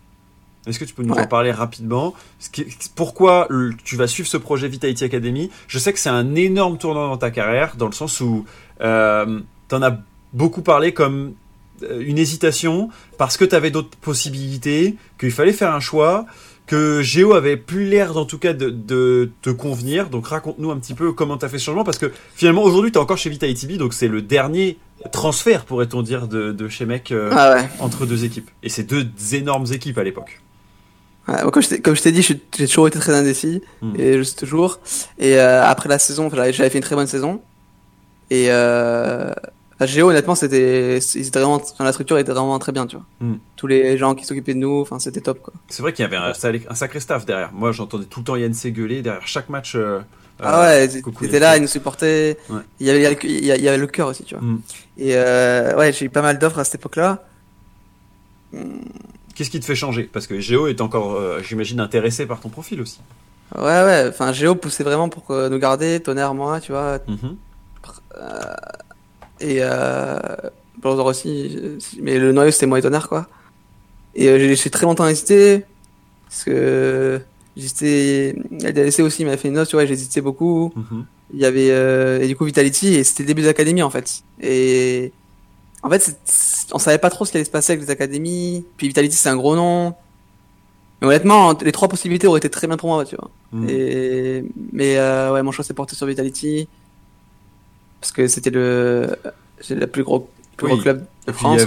S3: Est-ce que tu peux nous
S4: Ouais.
S3: en parler rapidement? Pourquoi tu vas suivre ce projet Vitality Academy? Je sais que c'est un énorme tournant dans ta carrière, dans le sens où tu en as beaucoup parlé comme une hésitation, parce que tu avais d'autres possibilités, qu'il fallait faire un choix, que Géo avait plus l'air, en tout cas, de, de te convenir. Donc raconte-nous un petit peu comment tu as fait ce changement, parce que finalement, aujourd'hui, tu es encore chez B, donc c'est le dernier transfert, pourrait-on dire, de, de chez Mec euh,
S4: Ah ouais.
S3: entre deux équipes. Et c'est deux énormes équipes à l'époque.
S4: Ouais, comme je t'ai- dit, j'ai toujours été très indécis
S3: Mm.
S4: et suis toujours. Et euh, après la saison, j'avais j'avais fait une très bonne saison. Et euh, Géo, honnêtement, c'était, vraiment, enfin, la structure était vraiment très bien, tu vois.
S3: Mm.
S4: Tous les gens qui s'occupaient de nous, enfin, c'était top, quoi.
S3: C'est vrai qu'il y avait un, un sacré staff derrière. Moi, j'entendais tout le temps Yann gueuler derrière chaque match. euh,
S4: ah
S3: euh,
S4: ouais, étaient
S3: Yann
S4: là, ils nous supportaient.
S3: Ouais.
S4: Il y avait, il y avait- il il le cœur aussi, tu vois.
S3: Mm.
S4: Et euh, ouais, j'ai eu pas mal d'offres à cette époque-là.
S3: Qu'est-ce qui te fait changer? Parce que Géo est encore, euh, j'imagine, intéressé par ton profil aussi.
S4: Ouais, ouais, enfin, Géo poussait vraiment pour euh, nous garder, Tonnerre, moi, tu vois.
S3: Mhm.
S4: Et euh, aussi, mais le noyau c'était moi et Tonnerre, quoi. Et euh, j'ai j'ai très longtemps hésité, parce que j'hésitais, le DLC aussi m'a fait une note, tu vois, j'hésitais beaucoup.
S3: Mhm.
S4: Il y avait, euh, et du coup, Vitality, et c'était le début de l'académie, en fait. Et en fait, c'est- on savait pas trop ce qui allait se passer avec les académies. Puis Vitality, c'est un gros nom. Mais honnêtement, les trois possibilités auraient été très bien pour moi, tu vois.
S3: Mhm.
S4: Et, mais euh, ouais, mon choix s'est porté sur Vitality parce que c'était le, c'est le plus gros, plus
S3: Oui.
S4: gros club de France.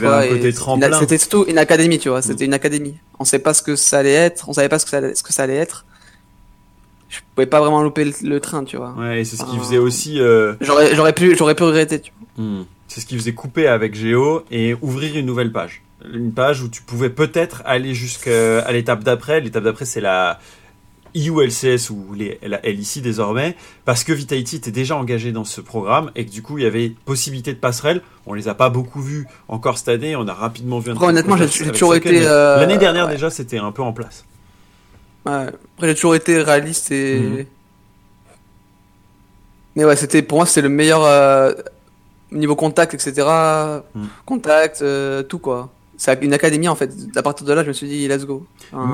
S4: c'était surtout une académie, tu vois. C'était une académie. On sait pas ce que ça allait être. On savait pas ce que ça, allait- ce que ça allait être. Je pouvais pas vraiment louper le, le train, tu vois.
S3: Ouais, et c'est ce qui faisait aussi. euh,
S4: J'aurais, j'aurais pu, j'aurais pu regretter, tu vois.
S3: hmm, C'est ce qui faisait couper avec Géo et ouvrir une nouvelle page. Une page où tu pouvais peut-être aller jusqu'à l'étape d'après. L'étape d'après, c'est la IULCS ou les, la LIC désormais, parce que Vitality était déjà engagé dans ce programme et que du coup il y avait possibilité de passerelle. On les a pas beaucoup vus encore cette année, on a rapidement vu un
S4: Après, honnêtement, j'ai- toujours été, euh,
S3: L'année dernière
S4: ouais.
S3: déjà c'était un peu en place.
S4: Ouais. Après, j'ai toujours été réaliste et.
S3: Mhm.
S4: Mais ouais, c'était pour moi, c'était le meilleur euh, niveau contact, etc.
S3: Mhm.
S4: Contact, euh, tout quoi. C'est une académie en fait. À partir de là, je me suis dit, let's go.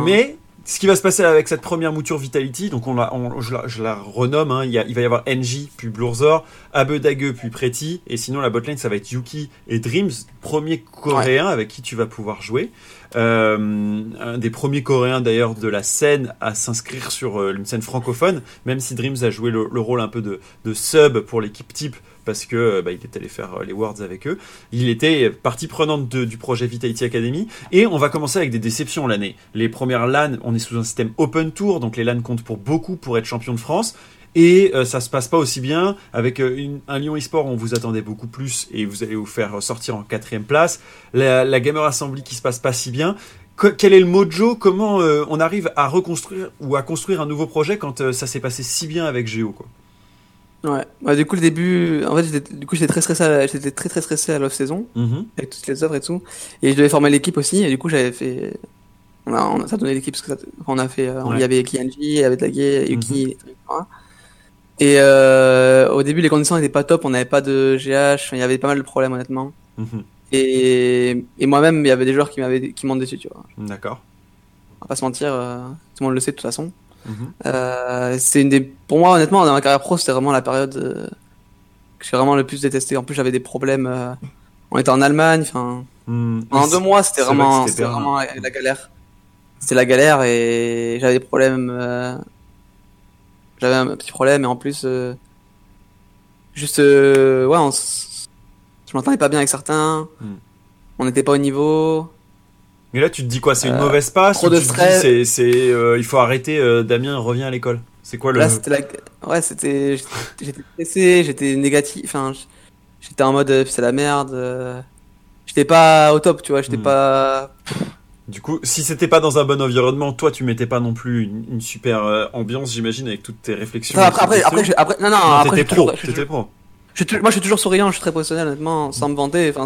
S3: Mais ce qui va se passer avec cette première mouture Vitality, donc on la, on- je, la, je la renomme, hein, il, y a- il va y avoir NJ, puis Blurzor, Abedague, puis Pretty, et sinon la botlane ça va être Yuki et Dreams, premier coréen avec qui tu vas pouvoir jouer. Euh, un des premiers coréens d'ailleurs de la scène à s'inscrire sur euh, une scène francophone, même si Dreams a joué le, le rôle un peu de, de sub pour l'équipe type parce que euh, bah, il est allé faire euh, les Worlds avec eux. Il était partie prenante du projet Vitality Academy et on va commencer avec des déceptions l'année. Les premières LAN, on est sous un système open tour, donc les LAN comptent pour beaucoup pour être champion de France. Et euh, ça se passe pas aussi bien avec euh, un Lyon eSport, on vous attendait beaucoup plus et vous allez vous faire sortir en quatrième place. La, Gamer Assembly qui se passe pas si bien. Que- quel est le mojo? Comment on arrive à reconstruire ou à construire un nouveau projet quand ça s'est passé si bien avec Géo
S4: Ouais. Ouais, du coup, le début, en fait, j'étais, du coup, j'étais très stressé, à- j'étais très très stressé à l'off saison
S3: Mhm.
S4: avec toutes les œuvres et tout. Et je devais former l'équipe aussi. Et du coup, j'avais fait, on a, on a, ça a donné l'équipe parce que ça, on a fait, euh,
S3: Ouais.
S4: il y avait Kianji, il y avait Yuki, etc. Et euh, au début, les conditions n'étaient pas top. On n'avait pas de GH. Il y avait pas mal de problèmes, honnêtement.
S3: Mhm.
S4: Et, et moi-même, il y avait des joueurs qui m'avaient, qui m'ont déçu, tu vois.
S3: D'accord.
S4: On va pas se mentir, euh, tout le monde le sait de toute façon. Euh, c'est une des, pour moi, honnêtement, dans ma carrière pro, c'était vraiment la période euh, que j'ai vraiment le plus détesté. En plus, j'avais des problèmes. euh, on était en Allemagne, enfin, pendant
S3: Oui,
S4: deux mois, c'était
S3: vrai
S4: vraiment, vraiment la, la galère. C'était la galère et j'avais des problèmes. euh, j'avais un petit problème et en plus, euh, juste, euh, ouais, on s- Je m'entendais pas bien avec certains.
S3: Hmm.
S4: On n'était pas au niveau.
S3: Mais là, tu te dis quoi C'est une
S4: Euh,
S3: mauvaise passe
S4: trop de stress.
S3: c'est, c'est, euh, il faut arrêter, euh, Damien revient à l'école C'est quoi le.
S4: Là, c'était la... Ouais, c'était... J'étais stressé, j'étais négatif. Enfin, j'étais en mode, c'est la merde. J'étais pas au top, tu vois. J'étais
S3: Hmm.
S4: pas...
S3: Du coup, si c'était pas dans un bon environnement, toi, tu mettais pas non plus une, une super ambiance, j'imagine, avec toutes tes réflexions. Et
S4: après, après, après, après, non, non,
S3: Non,
S4: après,
S3: t'étais pro, t'étais pro.
S4: Je moi, je suis toujours souriant, je suis très professionnel, honnêtement, sans me vanter. Enfin,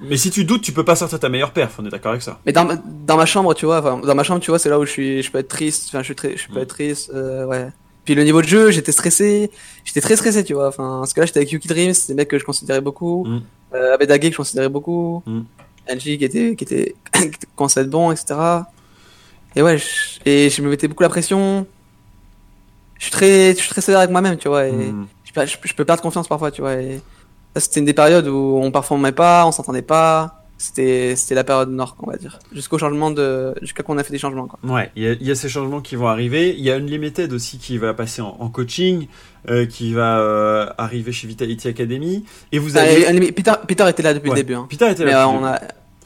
S3: Mais si tu doutes, tu peux pas sortir ta meilleure perf, on est d'accord avec ça.
S4: mais dans ma, dans ma chambre, tu vois, enfin, dans ma chambre, tu vois, c'est là où je suis, je peux être triste. Enfin, je suis très, je peux
S3: Mm.
S4: être triste, euh, ouais. Puis le niveau de jeu, j'étais stressé, j'étais très stressé, tu vois. Enfin, parce que là, j'étais avec Yuki Dreams, c'est des mecs que je considérais beaucoup.
S3: Mm.
S4: Euh, Abedage que je considérais beaucoup.
S3: Mm.
S4: NJ qui était, qui était, <coughs> être bon, etc. Et ouais, je, et je me mettais beaucoup la pression. Je suis très, je suis très sévère avec moi-même, tu vois. Et,
S3: Hmm.
S4: Je, peux- je, je peux perdre confiance parfois, tu vois. Et c'était une des périodes où on performait pas, on s'entendait pas. C'était, c'était la période nord, on va dire. Jusqu'au changement de, jusqu'à qu'on a fait des changements, quoi.
S3: Ouais, il y, a- il y a ces changements qui vont arriver. Il y a Unlimited aussi qui va passer en, en coaching, euh, qui va euh, arriver chez Vitality Academy. Et vous
S4: Ah,
S3: avez.
S4: et- et Peter, Peter était là depuis
S3: Ouais,
S4: le début, hein.
S3: Peter était là. depuis
S4: on a, il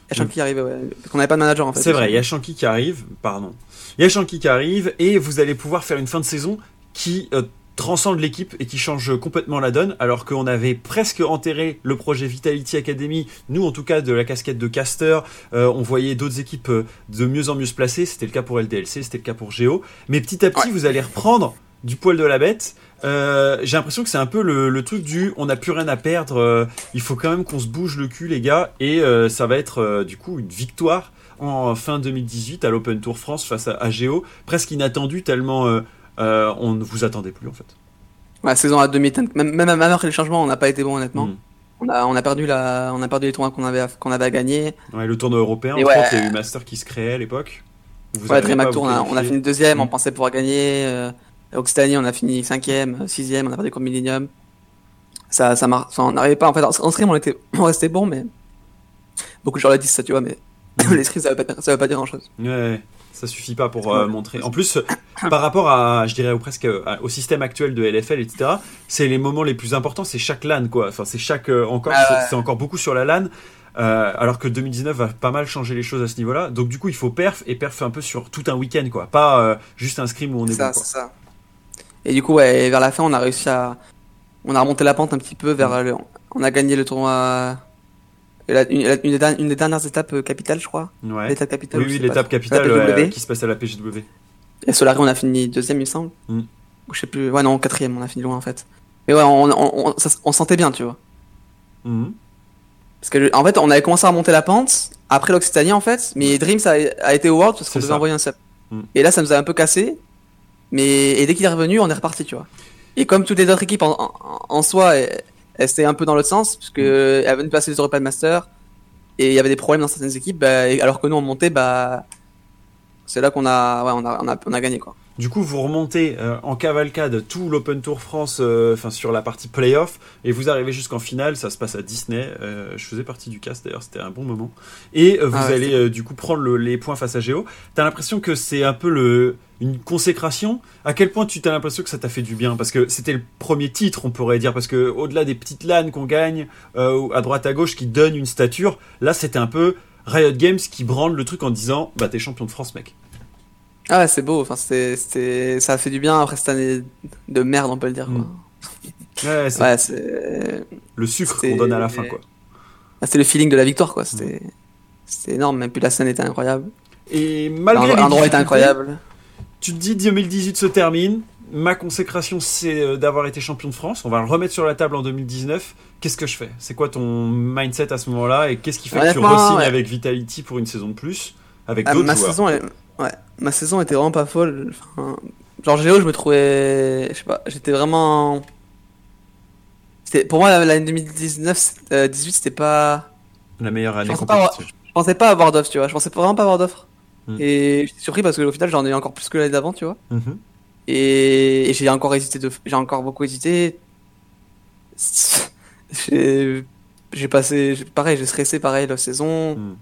S4: y a Shanky qui arrivait, ouais. Parce qu'on n'avait pas de manager, en fait.
S3: C'est vrai, il y a Shanky qui arrive, pardon. Il y a Shanky qui arrive et vous allez pouvoir faire une fin de saison qui euh, transcende l'équipe et qui change complètement la donne, alors qu'on avait presque enterré le projet Vitality Academy, nous en tout cas de la casquette de caster, euh, on voyait d'autres équipes euh, de mieux en mieux se placer, c'était le cas pour LDLC, c'était le cas pour Geo, mais petit à petit
S4: Ouais.
S3: vous allez reprendre du poil de la bête. Euh, J'ai l'impression que c'est un peu le, le truc du on n'a plus rien à perdre, euh, il faut quand même qu'on se bouge le cul les gars, et ça va être du coup une victoire en fin 2018 à l'Open Tour France face à, à Géo, presque inattendu tellement euh, on ne vous attendait plus en fait.
S4: Ouais, saison à demi même, même, après les changements, on n'a pas été bon, honnêtement.
S3: Mm.
S4: On a, on a perdu la, on a perdu les tournois qu'on avait, à- qu'on avait à gagner.
S3: Ouais, le tournoi européen,
S4: ouais.
S3: autres, il y a eu Master qui se créait à l'époque.
S4: Ouais, Dream Tour, on a, on a fini deuxième, on
S3: Mm.
S4: pensait pouvoir gagner. Euh, Occitanie, on a fini cinquième, euh, sixième, on a perdu contre Millennium. Ça, ça on n'arrivait pas, en fait, en en scrim, on était, on restait bon, mais beaucoup de gens le disent ça, tu vois, mais
S3: Mm. <laughs>
S4: les scrims, ça veut pas, ça veut pas dire grand chose.
S3: Ouais, ça suffit pas pour euh, montrer. En plus, <coughs> par rapport à, je dirais, au presque à- au système actuel de LFL, etc., c'est les moments les plus importants, c'est chaque LAN, quoi. Enfin, c'est chaque, euh, encore,
S4: Ah
S3: c'est- encore beaucoup sur la LAN. euh, alors que 2019 va pas mal changer les choses à ce niveau-là. Donc du coup, il faut perf et perf un peu sur tout un week-end, quoi. Pas euh, juste un scrim où on est
S4: ça,
S3: bon,
S4: c'est ça. Et du coup, ouais, vers la fin, on a réussi à, on a remonté la pente un petit peu vers
S3: Mm.
S4: le, on a gagné le tournoi, la- une, la- une des dernières- une des dernières étapes euh, capitales, je crois.
S3: Ouais.
S4: L'étape capitale.
S3: Oui, l'étape capitale euh, qui se passe à la PGW.
S4: Et Solari, on a fini deuxième, il me semble.
S3: Mm.
S4: Ou je sais plus. Ouais, non, quatrième, on a fini loin, en fait. Mais ouais, on, on, on, ça- on sentait bien, tu vois.
S3: Mhm.
S4: Parce que, en fait, on avait commencé à remonter la pente, après l'Occitanie, en fait, mais Dreams a, a été au World parce qu'on devait envoyer un sub.
S3: Mm.
S4: Et là, ça nous a un peu cassé, mais, et dès qu'il est revenu, on est reparti, tu vois. Et comme toutes les autres équipes en, en, en soi, étaient un peu dans l'autre sens, parce que elles venaient de passer les European Masters, et il y avait des problèmes dans certaines équipes, bah, alors que nous, on montait, bah, c'est là qu'on a, ouais, on a, on a, on a gagné, quoi.
S3: Du coup, vous remontez euh, en cavalcade tout l'Open Tour France, euh, enfin sur la partie playoff, et vous arrivez jusqu'en finale. Ça se passe à Disney. Euh, je faisais partie du cast d'ailleurs, c'était un bon moment. Et vous
S4: Ah ouais,
S3: allez du coup prendre le- les points face à Géo. T'as l'impression que c'est un peu le une consécration. À quel point tu t'as l'impression que ça t'a fait du bien? Parce que c'était le premier titre, on pourrait dire. Parce que au-delà des petites LAN qu'on gagne à droite à gauche qui donnent une stature, là c'était un peu Riot Games qui branle le truc en disant bah t'es champion de France mec.
S4: Ah ouais, c'est beau. Enfin, c'était, c'était, ça a fait du bien après cette année de merde, on peut le dire. Quoi.
S3: Mm. Ouais, c'est
S4: Ouais,
S3: le sucre qu'on donne à la fin quoi.
S4: ah, c'était le feeling de la victoire, quoi. C'était, c'était énorme. Et puis la scène était incroyable.
S3: Et malgré
S4: L'endroit était incroyable.
S3: Tu te dis 2018 se termine, ma consécration c'est euh, d'avoir été champion de France, on va le remettre sur la table en 2019. Qu'est-ce que je fais? C'est quoi ton mindset à ce moment-là? Et qu'est-ce qui fait que tu
S4: ouais.
S3: avec Vitality pour une saison de plus avec
S4: Ah,
S3: d'autres
S4: ma
S3: joueurs?
S4: saison, elle- ouais, ma saison était vraiment pas folle. Enfin, genre Géo, je me trouvais, je sais pas, j'étais vraiment. Pour moi, l'année 2019, c'est- euh, 18, c'était pas.
S3: La meilleure année
S4: Je pas avoir-
S3: compétitive.
S4: Je pensais pas avoir d'offre, tu vois. Je pensais vraiment pas avoir d'offre.
S3: Mm.
S4: Et j'étais surpris parce que au final, j'en ai eu encore plus que l'année d'avant, tu vois.
S3: Mhm.
S4: Et, et j'ai encore hésité de, j'ai encore beaucoup hésité. J'ai, passé, pareil, j'ai stressé pareil la saison,
S3: Mm.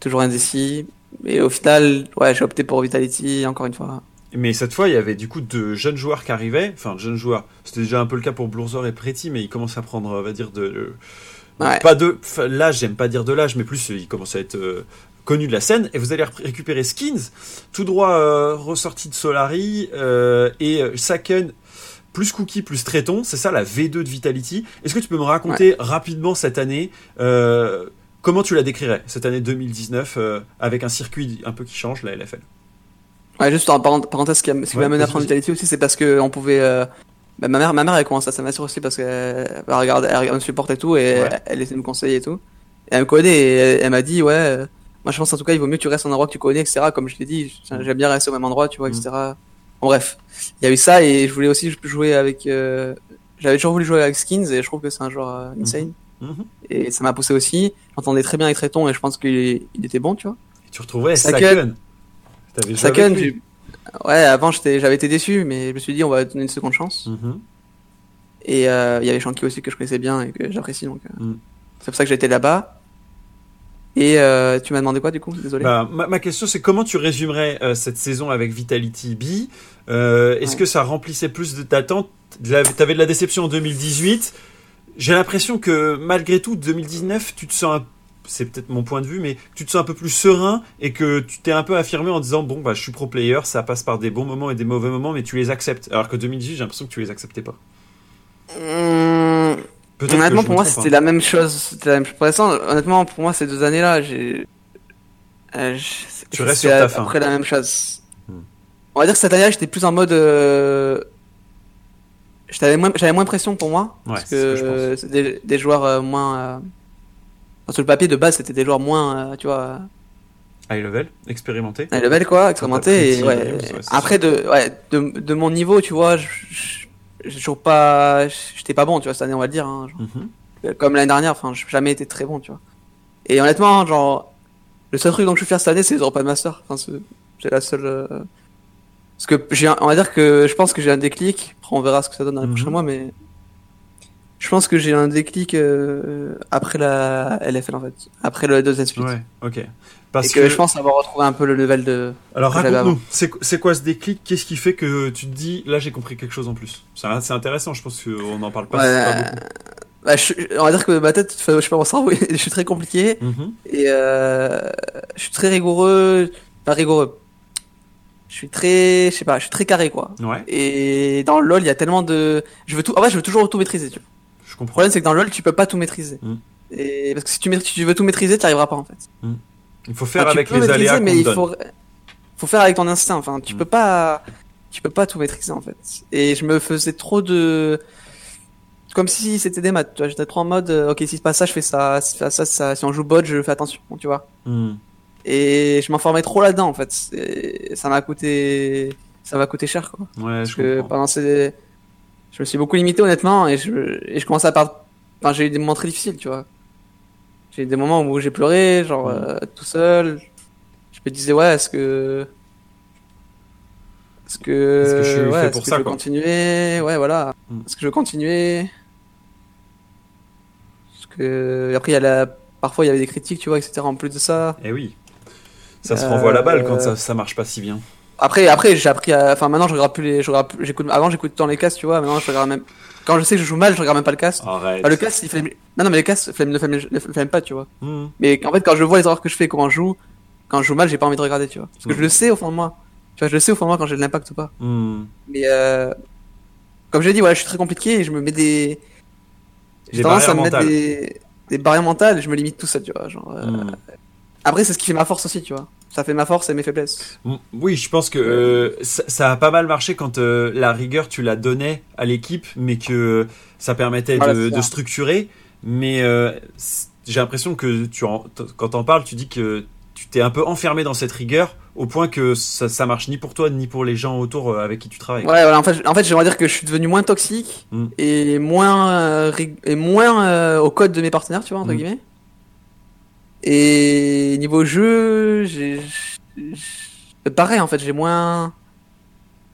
S4: toujours indécis. Et au final, ouais, j'ai opté pour Vitality encore une fois.
S3: Mais cette fois, il y avait du coup de jeunes joueurs qui arrivaient, enfin de jeunes joueurs. C'était déjà un peu le cas pour Blurzor et Pretty, mais ils commencent à prendre, on va dire, de,
S4: Ouais.
S3: Pas de l'âge, j'aime pas dire de l'âge, mais plus euh, il commence à être euh, connu de la scène. Et vous allez ré- récupérer Skins, tout droit euh, ressorti de Solari, euh, et Saken plus Cookie plus Tréton. C'est ça la V2 de Vitality. Est-ce que tu peux me raconter rapidement cette année euh, Comment tu la décrirais, cette année 2019, euh, avec un circuit un peu qui change, la LFL
S4: Ouais, juste en parent- parenthèse, ce qui m'a
S3: Ouais,
S4: m'a mené à prendre
S3: vas-y.
S4: Vitality aussi, c'est parce que on pouvait. euh, bah, ma mère, ma mère, elle commence à s'amassurer aussi parce qu'elle elle regarde, elle regarde me supporte et tout, et
S3: Ouais.
S4: elle essaie de me conseiller et tout. Et elle me connaît et elle, elle m'a dit, ouais, euh, moi je pense en tout cas, il vaut mieux que tu restes en endroit que tu connais, etc. Comme je l'ai dit,
S3: Mm.
S4: j'aime bien rester au même endroit, tu vois,
S3: Mm.
S4: etc. Bon, bref, il y a eu ça et je voulais aussi jouer avec. euh, J'avais toujours voulu jouer avec Skins et je trouve que c'est un joueur euh,
S3: Mhm.
S4: Et ça m'a poussé aussi. J'entendais très bien avec Tréton et je pense qu'il il était bon, tu vois.
S3: Et tu retrouvais
S4: Saken.
S3: Saken.
S4: J'ai- ouais, avant j'étais, j'avais été déçu, mais je me suis dit on va donner une seconde chance.
S3: Mhm.
S4: Et euh, il y avait Shanky aussi que je connaissais bien et que j'apprécie donc. euh,
S3: Mm.
S4: C'est pour ça que été là-bas. Et euh, tu m'as demandé quoi du coup? Désolé.
S3: Bah, ma, ma question, c'est comment tu résumerais euh, cette saison avec Vitality B? Euh, Est-ce
S4: Ouais.
S3: que ça remplissait plus de t'attentes T'avais de la déception en 2018. J'ai l'impression que malgré tout, 2019, tu te sens, un- c'est peut-être mon point de vue, mais tu te sens un peu plus serein et que tu t'es un peu affirmé en disant bon bah je suis pro player, ça passe par des bons moments et des mauvais moments, mais tu les acceptes. Alors que 2018, j'ai l'impression que tu les acceptais pas.
S4: Hum,
S3: que
S4: honnêtement pour moi c'était
S3: hein.
S4: la même chose. C'était la même chose. Pour l'instant, honnêtement pour moi ces deux années-là, j'ai. euh,
S3: Tu restes sur ta
S4: à
S3: faim.
S4: peu près la même chose.
S3: Hmm.
S4: On va dire que cette année-là j'étais plus en mode. Euh... J'avais moins, j'avais moins pression pour moi.
S3: Ouais,
S4: parce
S3: que
S4: que des, des joueurs euh, moins. euh, sur le papier de base, c'était des joueurs moins, euh, tu vois,
S3: High level, expérimenté.
S4: high level quoi, expérimenté. Et, ouais,
S3: ouais,
S4: après de, ouais, de, de mon niveau, tu vois, j'ai toujours pas, j'étais pas bon, tu vois, cette année on va le dire. Hein, genre.
S3: Mhm.
S4: comme l'année dernière, enfin, j'ai jamais été très bon, tu vois. Et honnêtement, genre, le seul truc dont je suis fier cette année, c'est les Europa de Master. Enfin, c'est c'est la seule. euh, Parce que j'ai, on va dire que je pense que j'ai un déclic. Après, on verra ce que ça donne dans les
S3: Mhm.
S4: prochains mois, mais je pense que j'ai un déclic euh, après la LFL en fait, après le deuxième split.
S3: Ouais, ok.
S4: Et
S3: Parce
S4: que, je pense avoir retrouvé un peu le level de.
S3: Alors raconte-nous, c'est c'est quoi ce déclic? Qu'est-ce qui fait que tu te dis là j'ai compris quelque chose en plus? C'est c'est intéressant, je pense qu'on n'en parle pas, pas beaucoup.
S4: bah, je- on va dire que ma tête, je sais pas mon cerveau, <laughs> je suis très compliqué.
S3: Mhm.
S4: Et euh, je suis très rigoureux, pas rigoureux. Je suis très, je sais pas, je suis très carré quoi.
S3: Ouais,
S4: Et dans le LoL, il y a tellement de, je veux tout, en fait, je veux toujours tout maîtriser. Tu vois.
S3: je
S4: Le
S3: comprends.
S4: problème, c'est que dans le LoL, tu peux pas tout maîtriser.
S3: Mm.
S4: Et parce que si tu, maîtrises- tu veux tout maîtriser, tu arriveras pas en fait.
S3: Il faut faire
S4: Enfin,
S3: avec les
S4: maîtriser,
S3: aléas
S4: mais il
S3: donne.
S4: faut, faut faire avec ton instinct. Enfin, tu
S3: Mm.
S4: peux pas, tu peux pas tout maîtriser en fait. Et je me faisais trop de, comme si c'était des maths. Tu vois, j'étais trop en mode, euh, ok, si se passe ça, je fais ça, si ça, ça, ça, si on joue bot, je fais attention. Tu vois. Et je m'informais trop là-dedans en fait. Et ça m'a coûté, ça m'a coûté cher quoi.
S3: Ouais,
S4: Parce
S3: je
S4: que
S3: comprends.
S4: pendant ces, je me suis beaucoup limité honnêtement et je, et je commençais à perdre. Enfin, j'ai eu des moments très difficiles, tu vois. J'ai eu des moments où j'ai pleuré, genre
S3: Mm.
S4: euh, tout seul. Je me disais ouais, est-ce que, est-ce que,
S3: Est-ce que je suis
S4: ouais,
S3: fait
S4: est-ce
S3: pour
S4: que
S3: ça,
S4: je veux
S3: quoi?
S4: continuer, ouais voilà.
S3: Mm.
S4: Est-ce que je veux continuer? Parce que après il y a la, parfois il y avait des critiques, tu vois, etc. En plus de ça.
S3: Eh oui. Ça se
S4: Euh,
S3: renvoie la balle quand ça, ça marche pas si bien.
S4: Après, après, j'ai appris à, enfin, maintenant, je regarde plus les, je regarde plus- j'écoute, avant, j'écoute tant les castes, tu vois, maintenant, je regarde même, quand je sais que je joue mal, je regarde même pas le cast.
S3: Arrête.
S4: Enfin, le cast, il flemme, non, non, mais le cast, flemme, ne ne flemme pas, tu vois.
S3: Mhm.
S4: Mais en fait, quand je vois les erreurs que je fais, comment je joue, quand je joue mal, j'ai pas envie de regarder, tu vois. Parce que je le sais au fond de moi. Tu vois, je le sais au fond de moi quand j'ai de l'impact ou pas.
S3: Mhm.
S4: Mais, euh, comme je l'ai dit, voilà, je suis très compliqué et je me mets des, j'ai
S3: Des
S4: tendance à
S3: barrières
S4: me mettre
S3: mentales.
S4: des, des barrières mentales et je me limite tout ça, tu vois, genre, euh. Après, c'est ce qui fait ma force aussi, tu vois. Ça fait ma force et mes faiblesses.
S3: Oui, je pense que euh, ça, ça a pas mal marché quand euh, la rigueur tu la donnais à l'équipe, mais que ça permettait
S4: Voilà,
S3: de, structurer. Mais euh, j'ai l'impression que tu en, quand t'en parles, tu dis que tu t'es un peu enfermé dans cette rigueur au point que ça, ça marche ni pour toi ni pour les gens autour avec qui tu travailles.
S4: Ouais, voilà, en fait, en fait, j'aimerais dire que je suis devenu moins toxique
S3: Mm.
S4: et moins et moins au code de mes partenaires, tu vois entre
S3: Mm.
S4: guillemets. Et niveau jeu, j'ai pareil en fait, j'ai moins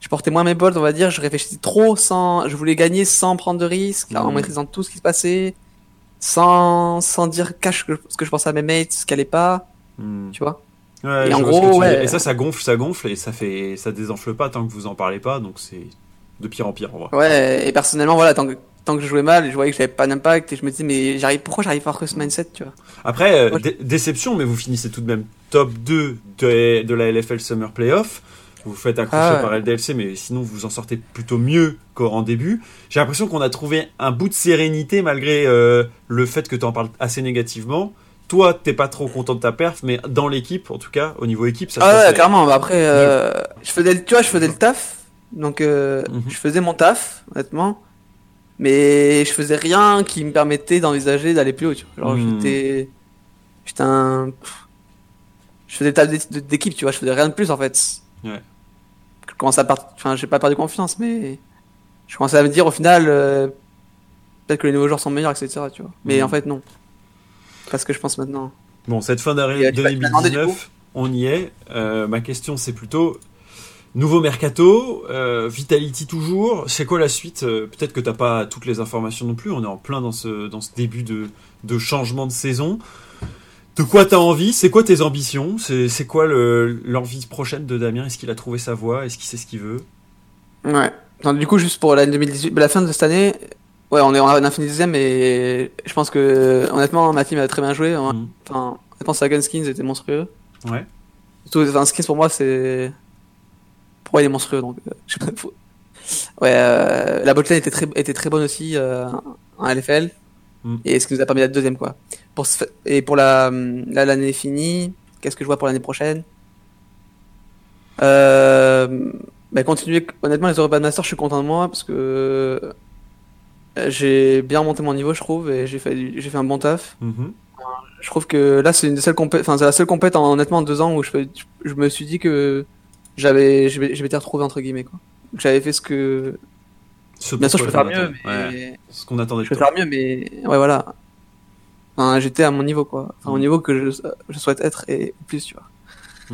S4: je portais moins mes bolts, on va dire, je réfléchissais trop sans je voulais gagner sans prendre de risques, en
S3: Mm.
S4: maîtrisant tout ce qui se passait, sans sans dire cache que- ce que je pensais à mes mates, ce qui allait pas,
S3: Mm.
S4: tu vois.
S3: Ouais,
S4: Et en gros, ouais.
S3: Et ça, ça gonfle, ça gonfle et ça fait, ça désenfle pas tant que vous en parlez pas. Donc c'est de pire en pire en vrai.
S4: Ouais, et personnellement, voilà, tant que, tant que je jouais mal, je voyais que j'avais pas d'impact et je me disais mais j'arrive pourquoi j'arrive pas à avoir ce mindset, tu vois?
S3: Après, euh,
S4: Moi, je-
S3: dé- déception, mais vous finissez tout de même top 2 de, de la LFL Summer Playoff. Vous vous faites accrocher
S4: Ah ouais.
S3: par LDLC, mais sinon vous en sortez plutôt mieux qu'en début. J'ai l'impression qu'on a trouvé un bout de sérénité malgré euh, le fait que tu en parles assez négativement. Toi, t'es pas trop content de ta perf, mais dans l'équipe, en tout cas, au niveau équipe, ça se
S4: Ah ouais, clairement. Bah après, euh, je faisais, le- tu vois, je faisais le taf. Donc,
S3: Mhm.
S4: je faisais mon taf, honnêtement. Mais je faisais rien qui me permettait d'envisager d'aller plus haut, tu vois. Genre,
S3: Mhm.
S4: j'étais, j'étais un, je faisais le taf d'é- d'équipe, tu vois. Je faisais rien de plus, en fait.
S3: Ouais.
S4: Je commençais à enfin, j'ai pas perdu confiance, mais je commençais à me dire, au final, euh, peut-être que les nouveaux joueurs sont meilleurs, etc., tu vois. Mais
S3: Mhm.
S4: en fait, non. Parce que je pense maintenant.
S3: Bon, cette fin d'année
S4: euh, tu vas te demander, du
S3: 2019, on y est. Euh, ma question, c'est plutôt nouveau mercato, euh, Vitality toujours. C'est quoi la suite Euh, Peut-être que t'as pas toutes les informations non plus. On est en plein dans ce dans ce début de de changement de saison. De quoi t'as envie? C'est quoi tes ambitions? C'est quoi le- l'envie prochaine de Damien? Est-ce qu'il a trouvé sa voie? Est-ce qu'il sait ce qu'il veut?
S4: Ouais. Non, du coup, juste pour l'année 2018, bah, la fin de cette année, ouais, on est fini deuxième et je pense que honnêtement, ma team a très bien joué. Enfin,
S3: Mhm.
S4: enfin, honnêtement, Sagan Skins était monstrueux.
S3: Ouais.
S4: Surtout, enfin, Skins pour moi, c'est. Pour il est monstrueux donc. euh, je sais pas, faut- Ouais, euh, la botlane était très, était très bonne aussi euh, en LFL.
S3: Mhm.
S4: Et ce qui nous a permis d'être deuxième, quoi? Pour ce Et pour la. Là, l'année finie. Qu'est-ce que je vois pour l'année prochaine? Euh, bah, continuer. Honnêtement, les European Masters, je suis content de moi parce que j'ai bien monté mon niveau, je trouve, et j'ai fait, j'ai fait un bon taf.
S3: Mhm.
S4: Je trouve que là, c'est une des seules compé- enfin, c'est la seule compète en honnêtement deux ans où je, je me suis dit que j'avais, je m'étais retrouvé entre guillemets, quoi. J'avais fait ce que,
S3: Ce
S4: bien sûr, je peux faire mieux, mais
S3: Ouais, ce qu'on attendait
S4: je peux
S3: toi.
S4: faire mieux, mais ouais, voilà. Enfin, j'étais à mon niveau, quoi. Enfin, au
S3: Mm.
S4: niveau que je, je souhaite être et plus, tu vois.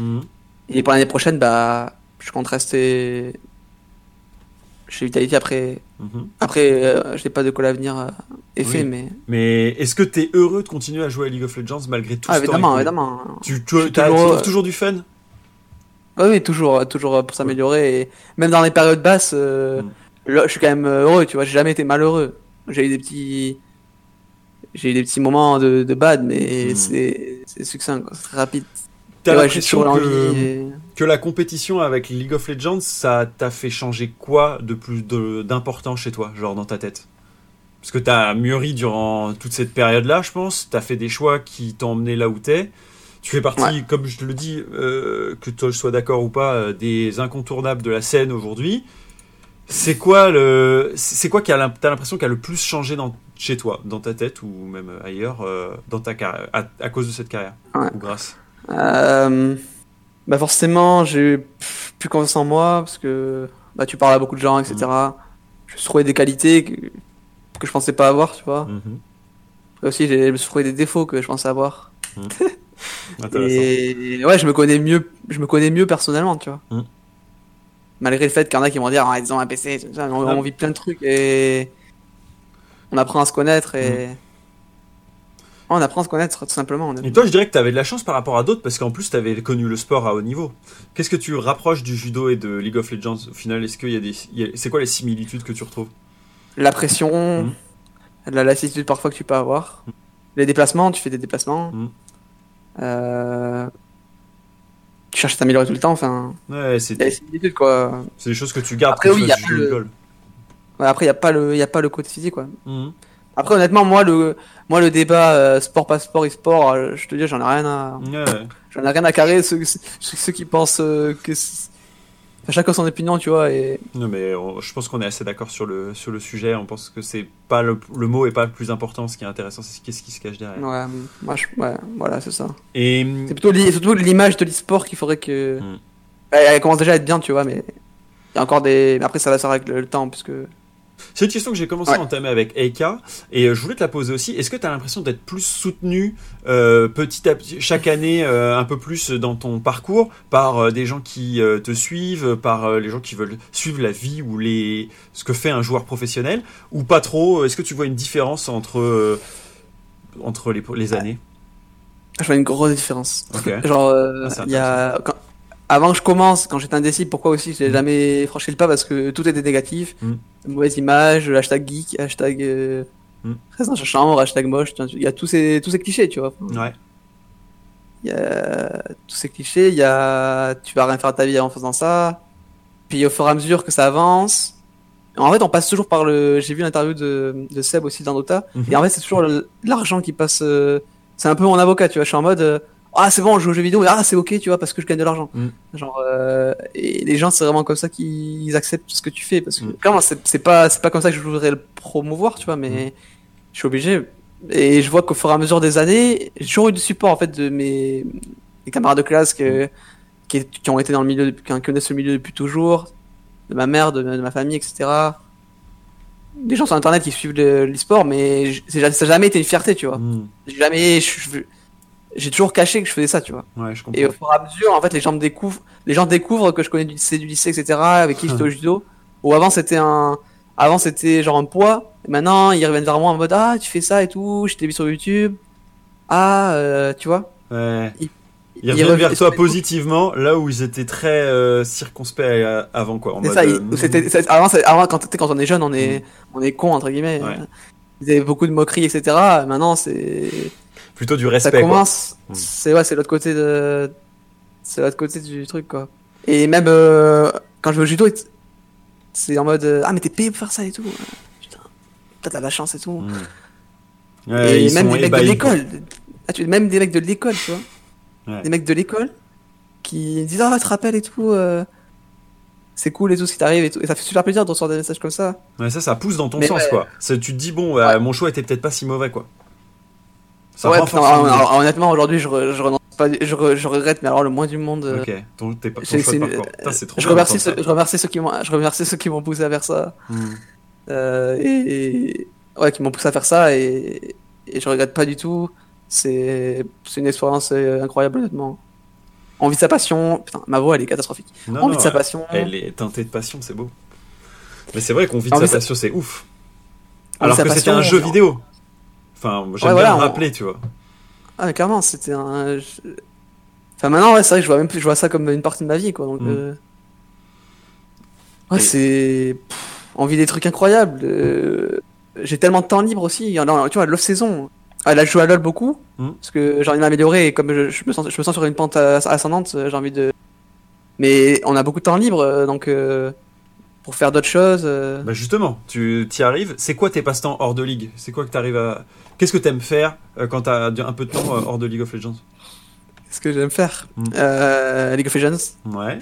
S3: Mhm.
S4: Et pour l'année prochaine, bah, je compte rester chez Vitality après.
S3: Mhm.
S4: Après, euh, je n'ai pas de quoi l'avenir euh, est fait,
S3: Oui.
S4: mais.
S3: Mais est-ce que t'es heureux de continuer à jouer à League of Legends malgré tout
S4: Ah,
S3: ce temps
S4: évidemment,
S3: écoulé
S4: évidemment.
S3: Tu, tu, tu trouves
S4: euh,
S3: toujours du fun?
S4: Oui, oui, toujours, toujours euh, pour s'améliorer. Et même dans les périodes basses, euh,
S3: Mm.
S4: là, je suis quand même euh, heureux, tu vois. J'ai jamais été malheureux. J'ai eu des petits. J'ai eu des petits moments de, de bad, mais
S3: Mm.
S4: c'est c'est succinct, quoi. C'est très rapide.
S3: T'as
S4: ouais,
S3: l'impression que,
S4: et-
S3: que la compétition avec League of Legends, ça t'a fait changer quoi de plus de- d'important chez toi, genre dans ta tête? Parce que t'as mûri durant toute cette période-là, je pense. T'as fait des choix qui t'ont emmené là où t'es. Tu fais partie,
S4: Ouais.
S3: comme je te le dis, euh, que toi je sois d'accord ou pas, euh, des incontournables de la scène aujourd'hui. C'est quoi le, c'est quoi qui a t'as l'impression qui a le plus changé dans, chez toi, dans ta tête ou même ailleurs, euh, dans ta carrière, à, à cause de cette carrière
S4: Ouais.
S3: ou grâce?
S4: Bah forcément, j'ai plus confiance en moi parce que bah, tu parles à beaucoup de gens, etc. Je me suis trouvé des qualités que, que je pensais pas avoir, tu vois. Et aussi, j'ai- je me suis trouvé des défauts que je pensais avoir.
S3: Intéressant. <laughs>
S4: Et ouais, je me connais mieux, je me connais mieux personnellement, tu vois.
S3: Mm.
S4: Malgré le fait qu'il y en a qui vont dire, ah, ils ont un PC, tout ça, on,
S3: Ah.
S4: on vit plein de trucs et on apprend à se connaître et Ouais, on apprend à se connaître tout simplement.
S3: Et toi, je dirais que tu avais de la chance par rapport à d'autres parce qu'en plus, tu avais connu le sport à haut niveau. Qu'est-ce que tu rapproches du judo et de League of Legends au final? Est-ce qu'il y a des, c'est quoi les similitudes que tu retrouves?
S4: La pression,
S3: Mm.
S4: la lassitude parfois que tu peux avoir, les déplacements, tu fais des déplacements.
S3: Mm.
S4: Euh, Tu cherches à t'améliorer tout le temps, enfin,
S3: Ouais, c'est,
S4: des similitudes quoi.
S3: c'est des choses que tu gardes
S4: Après, oui, y a le-. Ouais, après, il n'y a, pas le- a pas le côté physique quoi.
S3: Mhm.
S4: Après, honnêtement, moi, le, moi, le débat euh, sport, pas sport, e-sport, euh, je te dis, j'en ai rien à,
S3: Ouais.
S4: j'en ai rien à carrer. Ceux, ceux, ceux qui pensent euh, que. Chacun son opinion, tu vois, et
S3: Non, mais on- je pense qu'on est assez d'accord sur le, sur le sujet. On pense que c'est pas le, le mot est pas le plus important. Ce qui est intéressant, c'est qu'est-ce qui se cache derrière.
S4: ouais, moi, je, ouais, voilà, c'est ça.
S3: Et
S4: C'est plutôt, surtout l'image de l'e-sport qu'il faudrait que.
S3: Mm.
S4: Elle, elle commence déjà à être bien, tu vois, mais il y a encore des. mais Après, ça va se avec le, le temps, puisque.
S3: C'est une question que j'ai commencé
S4: Ouais.
S3: à entamer avec Eika et euh, je voulais te la poser aussi. Est-ce que tu as l'impression d'être plus soutenu euh, petit à petit, chaque année euh, un peu plus dans ton parcours par euh, des gens qui te suivent, par les gens qui veulent suivre la vie ou les ce que fait un joueur professionnel ou pas trop Est-ce que tu vois une différence entre entre les, les années?
S4: Je vois une grosse différence.
S3: Ok. <laughs>
S4: Genre,
S3: Ah,
S4: il y a. quand- Avant que je commence, quand j'étais indécis, pourquoi aussi j'ai
S3: Mm.
S4: jamais franchi le pas parce que tout était négatif.
S3: Mm.
S4: mauvaise image, hashtag geek, hashtag euh,
S3: Hmm.
S4: reste dans sa chambre, hashtag moche. Il y a tous ces, tous ces clichés, tu vois.
S3: Ouais.
S4: Il y a tous ces clichés, il y a tu vas rien faire de ta vie en faisant ça. Puis au fur et à mesure que ça avance, en fait on passe toujours par le. J'ai vu l'interview de, de Seb aussi dans Dota,
S3: Mhm.
S4: et en fait c'est toujours l'argent qui passe. euh, C'est un peu mon avocat, tu vois. Je suis en mode euh, ah c'est bon, je joue aux jeux vidéo, mais ah c'est ok, tu vois, parce que je gagne de l'argent.
S3: Mhm.
S4: Genre euh, et les gens c'est vraiment comme ça qu'ils acceptent ce que tu fais parce que
S3: Mhm.
S4: clairement c'est pas c'est pas comme ça que je voudrais le promouvoir, tu vois, mais
S3: Mhm.
S4: je suis obligé. Et je vois qu'au fur et à mesure des années, j'ai toujours eu du support en fait de mes, mes camarades de classe que, qui, qui ont été dans le milieu, qui connaissent le milieu depuis toujours, de ma mère, de, de ma famille, etc. Des gens sur internet qui suivent le- l'e-sport, mais ça n'a jamais été une fierté, tu vois. Jamais, je- je- j'ai toujours caché que je faisais ça, tu vois.
S3: Ouais, je comprends.
S4: Et au fur et à mesure, en fait, les gens me découvrent, les gens découvrent que je connais du lycée, du lycée, etc., avec qui j'étais au <laughs> judo. Ou avant, c'était un, avant, c'était genre un poids. Et maintenant, ils reviennent vers moi en mode, ah, tu fais ça et tout, je t'ai vu sur YouTube. Ah, euh, tu vois.
S3: Ouais.
S4: Ils-
S3: Ils
S4: ils
S3: reviennent vers toi positivement, là où ils étaient très euh, circonspects euh, avant, quoi. en
S4: C'est
S3: mode,
S4: ça,
S3: euh,
S4: ils- c'était, avant, quand, on est jeune, on est, on est con, entre guillemets.
S3: Ouais.
S4: Il y avait beaucoup de moqueries, etc. Maintenant, c'est,
S3: plutôt du
S4: ça
S3: respect, quoi.
S4: commence.
S3: Mm.
S4: C'est ouais, c'est l'autre côté de, c'est l'autre côté du truc quoi. Et même euh, quand je vais au judo, c'est en mode euh, ah mais t'es payé pour faire ça et tout. Putain, t'as de la chance et tout.
S3: Hmm. Ouais,
S4: et
S3: ils
S4: même
S3: sont
S4: des mecs de l'école, ah, tu même des mecs de l'école, tu vois,
S3: Ouais.
S4: des mecs de l'école qui disent ah tu te rappelles et tout. euh, c'est cool et tout ce qui t'arrive et tout. Et ça fait super plaisir de recevoir des messages comme ça.
S3: Ouais, ça, ça pousse dans ton
S4: Mais
S3: sens,
S4: ouais.
S3: quoi. Tu te dis, bon, bah, mon choix était peut-être pas si mauvais, quoi. Ça
S4: ouais, putain, alors, honnêtement aujourd'hui je, re- je renonce pas, je, re- je regrette mais alors le moins du monde. euh,
S3: Ok, ton, t'es pas, ton
S4: c'est-
S3: choix de
S4: c'est-
S3: parcours. Putain, c'est trop
S4: je remercie, ceux, je remercie ceux qui m'ont, je remercie ceux qui m'ont poussé à faire ça.
S3: Hmm.
S4: Euh, et, et- ouais, qui m'ont poussé à faire ça et, et je regrette pas du tout. C'est, c'est une expérience euh, incroyable, honnêtement. On vit sa passion. Putain, ma voix, elle est catastrophique.
S3: Non,
S4: On
S3: non,
S4: vit de sa passion.
S3: Elle est teintée de passion, c'est beau. Mais c'est vrai qu'on vit de sa passion, c'est ouf. Alors que c'était un jeu vidéo. Enfin, j'aime
S4: Ouais,
S3: bien
S4: voilà,
S3: le
S4: on-
S3: rappeler, tu vois.
S4: Ah, mais clairement, c'était un. Enfin, maintenant, ouais, c'est vrai que je vois même plus, je vois ça comme une partie de ma vie, quoi. Donc,
S3: Mm.
S4: euh, Ouais,
S3: Et-
S4: c'est. On vit des trucs incroyables. euh, J'ai tellement de temps libre aussi. Tu vois, l'off-saison. Ah, là, je joue à LoL beaucoup.
S3: Mm.
S4: Parce que j'ai envie de m'améliorer et comme je, je me sens, je me sens sur une pente as- ascendante, euh, j'ai envie de. Mais on a beaucoup de temps libre, euh, donc. euh, Pour faire d'autres choses. euh,
S3: Bah justement, tu y arrives. C'est quoi tes passe-temps hors de ligue C'est quoi que t'arrives à. Qu'est-ce que t'aimes faire euh, quand t'as un peu de temps euh, hors de League of Legends?
S4: Ce que j'aime faire?
S3: Mm.
S4: Euh, League of Legends.
S3: Ouais,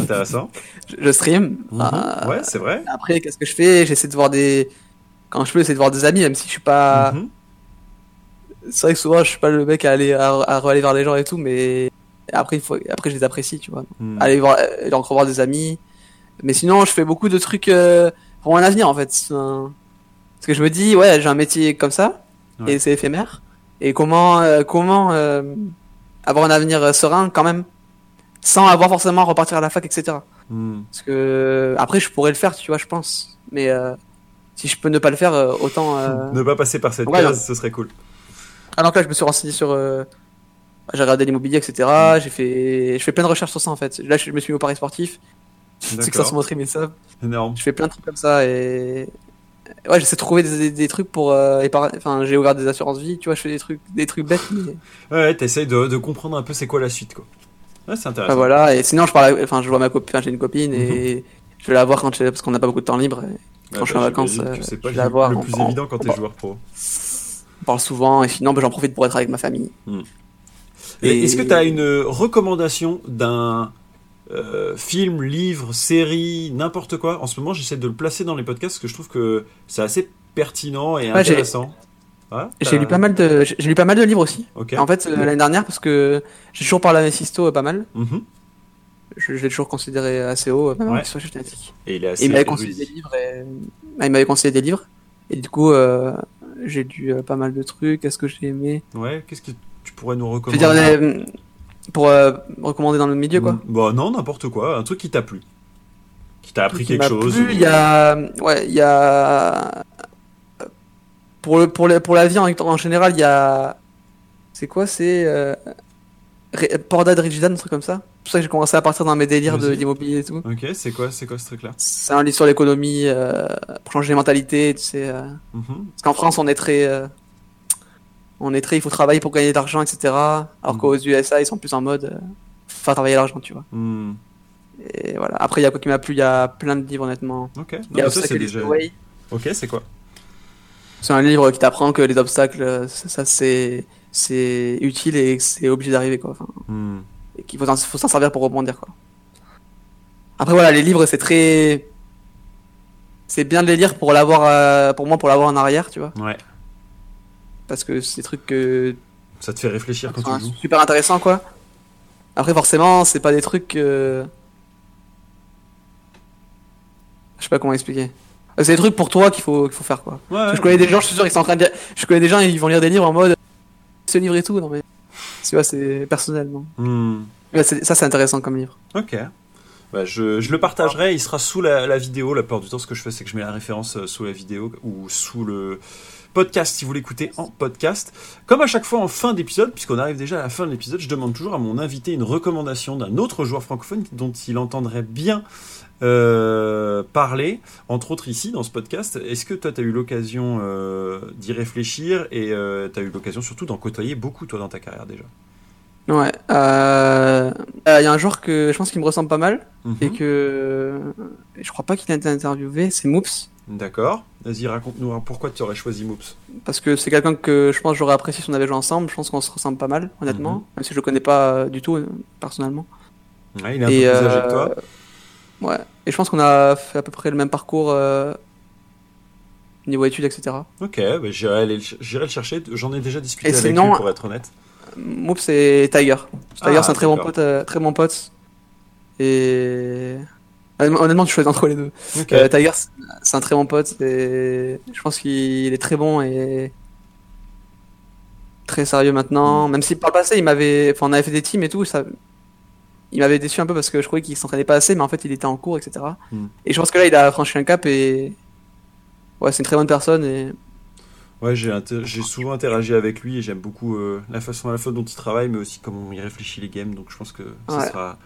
S3: intéressant. <laughs>
S4: Je, je stream.
S3: Mhm.
S4: Euh,
S3: Ouais, c'est vrai.
S4: Après, qu'est-ce que je fais? J'essaie de voir des. Quand je peux, j'essaie de voir des amis, même si je suis pas.
S3: Mhm.
S4: C'est vrai que souvent, je suis pas le mec à aller à, à aller vers les gens et tout, mais après, il faut... après, je les apprécie, tu vois.
S3: Mhm.
S4: Aller voir, aller encore voir des amis. Mais sinon, je fais beaucoup de trucs euh, pour mon avenir, en fait. Parce que je me dis, ouais, j'ai un métier comme ça,
S3: Ouais.
S4: et c'est éphémère. Et comment, euh, comment euh, avoir un avenir serein quand même, sans avoir forcément à repartir à la fac, etc.
S3: Mhm.
S4: Parce que après, je pourrais le faire, tu vois, je pense. Mais si je peux ne pas le faire, autant. <laughs>
S3: Ne pas passer par cette
S4: Ouais,
S3: case,
S4: non.
S3: ce serait cool.
S4: Donc là, je me suis renseigné sur. J'ai regardé l'immobilier, etc.
S3: Mm.
S4: J'ai fait, je fais plein de recherches sur ça en fait. Là, je me suis mis au Paris sportif. C'est que ça se
S3: D'accord.
S4: montre, mais ça.
S3: Énorme.
S4: Je fais plein de trucs comme ça et. Ouais, j'essaie de trouver des, des, des trucs pour. euh, Enfin, j'ai ouvert des assurances vie, tu vois, je fais des trucs, des trucs bêtes, mais.
S3: Ouais, t'essayes de, de comprendre un peu c'est quoi la suite, quoi. Ouais, c'est intéressant.
S4: Enfin, voilà. Et sinon, je parle. à- Enfin, je vois ma copine. Enfin, j'ai une copine
S3: Mhm.
S4: et je vais la voir quand je... parce qu'on n'a pas beaucoup de temps libre. et
S3: Ouais,
S4: quand je suis en
S3: bah,
S4: vacances,
S3: j'imagine
S4: euh,
S3: que c'est
S4: je
S3: pas
S4: vais la voir
S3: le
S4: en-
S3: plus
S4: en-
S3: évident quand t'es joueur pro.
S4: On parle souvent et sinon, ben, j'en profite pour être avec ma famille.
S3: Et
S4: Et-
S3: Est-ce que tu as une recommandation d'un euh, film, livre, série, n'importe quoi En ce moment, j'essaie de le placer dans les podcasts parce que je trouve que c'est assez pertinent et
S4: Ouais, j'ai-
S3: intéressant. Ouais,
S4: J'ai lu pas mal de, j'ai lu pas mal de livres aussi. En fait, euh, l'année dernière, parce que j'ai toujours parlé à Mephisto euh, pas mal.
S3: Mhm.
S4: Je, je l'ai toujours considéré assez haut.
S3: Et il
S4: m'avait conseillé des livres. Et... ah, il m'avait conseillé des livres. Et du coup, euh, j'ai lu pas mal de trucs. Qu'est-ce que j'ai aimé?
S3: Ouais, qu'est-ce que tu pourrais nous recommander?
S4: Pour euh, recommander dans le milieu, quoi.
S3: Mm, Bah non, n'importe quoi, un truc qui t'a plu. Qui t'a appris
S4: Qui
S3: quelque chose.
S4: Il y a, ouais, il y a pour le pour le, pour la vie en, en général, il y a c'est quoi C'est euh... Ré- Port d'Ad Rigidan, un truc comme ça. pour ça que j'ai commencé à partir dans mes délires de l'immobilier et tout.
S3: Ok, c'est quoi, c'est quoi ce truc-là?
S4: C'est un livre sur l'économie, euh, pour changer les mentalités, tu sais. euh,
S3: Mhm.
S4: Parce qu'en France, on est très, euh, on est très, il faut travailler pour gagner de l'argent, etc. Alors
S3: Mhm.
S4: qu'aux USA, ils sont plus en mode, euh, faut faire travailler l'argent, tu vois.
S3: Hmm.
S4: Et voilà. Après, il y a quoi qui m'a plu, il y a plein de livres, honnêtement.
S3: Ok, non,
S4: Il y a
S3: ça c'est déjà.
S4: Way.
S3: Ok, c'est quoi?
S4: C'est un livre qui t'apprend que les obstacles, ça, ça, c'est, c'est utile et que c'est obligé d'arriver, quoi. Enfin,
S3: Hmm.
S4: et qu'il faut s'en faut s'en servir pour rebondir, quoi. Après, voilà, les livres, c'est très, c'est bien de les lire pour l'avoir, euh, pour moi, pour l'avoir en arrière, tu vois.
S3: Ouais,
S4: Parce que c'est des trucs que
S3: ça te fait réfléchir quand tu joues.
S4: super intéressant quoi. Après forcément c'est pas des trucs euh, je sais pas comment expliquer. Euh, C'est des trucs pour toi qu'il faut qu'il faut faire quoi.
S3: Ouais,
S4: Je connais des gens, je suis sûr ils sont en train de je connais des gens ils vont lire des livres en mode ce livre et tout non mais tu vois c'est personnel non.
S3: Hmm.
S4: Ouais, ça c'est intéressant comme livre.
S3: Ok. Bah, je, je le partagerai, il sera sous la, la vidéo. La plupart du temps, ce que je fais, c'est que je mets la référence euh, sous la vidéo ou sous le podcast si vous l'écoutez en podcast. Comme à chaque fois en fin d'épisode, puisqu'on arrive déjà à la fin de l'épisode, je demande toujours à mon invité une recommandation d'un autre joueur francophone dont il entendrait bien euh, parler, entre autres ici dans ce podcast. Est-ce que toi, tu as eu l'occasion euh, d'y réfléchir et tu as eu l'occasion surtout d'en côtoyer beaucoup, toi, dans ta carrière déjà?
S4: Ouais. Euh, euh, Il y a un joueur que je pense qu'il me ressemble pas mal
S3: Mhm.
S4: et que je crois pas qu'il a été interviewé, c'est Moops.
S3: D'accord. Vas-y, raconte-nous hein, pourquoi tu aurais choisi Moops.
S4: Parce que c'est quelqu'un que je pense j'aurais apprécié si on avait joué ensemble. Je pense qu'on se ressemble pas mal, honnêtement.
S3: Mhm.
S4: Même si je le connais pas euh, du tout, euh, personnellement.
S3: Ouais, il est un
S4: Et,
S3: peu plus âgé
S4: euh,
S3: que toi.
S4: Ouais. Et je pense qu'on a fait à peu près le même parcours euh, niveau études, etc.
S3: Ok, bah, j'irai le chercher. J'en ai déjà discuté
S4: Et
S3: avec
S4: sinon-
S3: lui, pour être honnête.
S4: Moops c'est Tiger. Tiger
S3: Ah,
S4: c'est un très bon pote, euh, très bon pote. Et honnêtement, tu choisis entre les deux.
S3: Ok.
S4: Euh, Tiger c'est- un très bon pote et je pense qu'il est très bon et très sérieux maintenant.
S3: Mm.
S4: Même si par le passé il m'avait, enfin on avait fait des teams et tout, ça, il m'avait déçu un peu parce que je croyais qu'il s'entraînait pas assez, mais en fait il était en cours, etc.
S3: Mm.
S4: Et je pense que là il a franchi un cap et ouais c'est une très bonne personne et
S3: Ouais, j'ai inter- souvent interagi avec lui et j'aime beaucoup euh, la façon à la fois dont il travaille, mais aussi comment il réfléchit les games. Donc je pense que ça
S4: Ouais.
S3: sera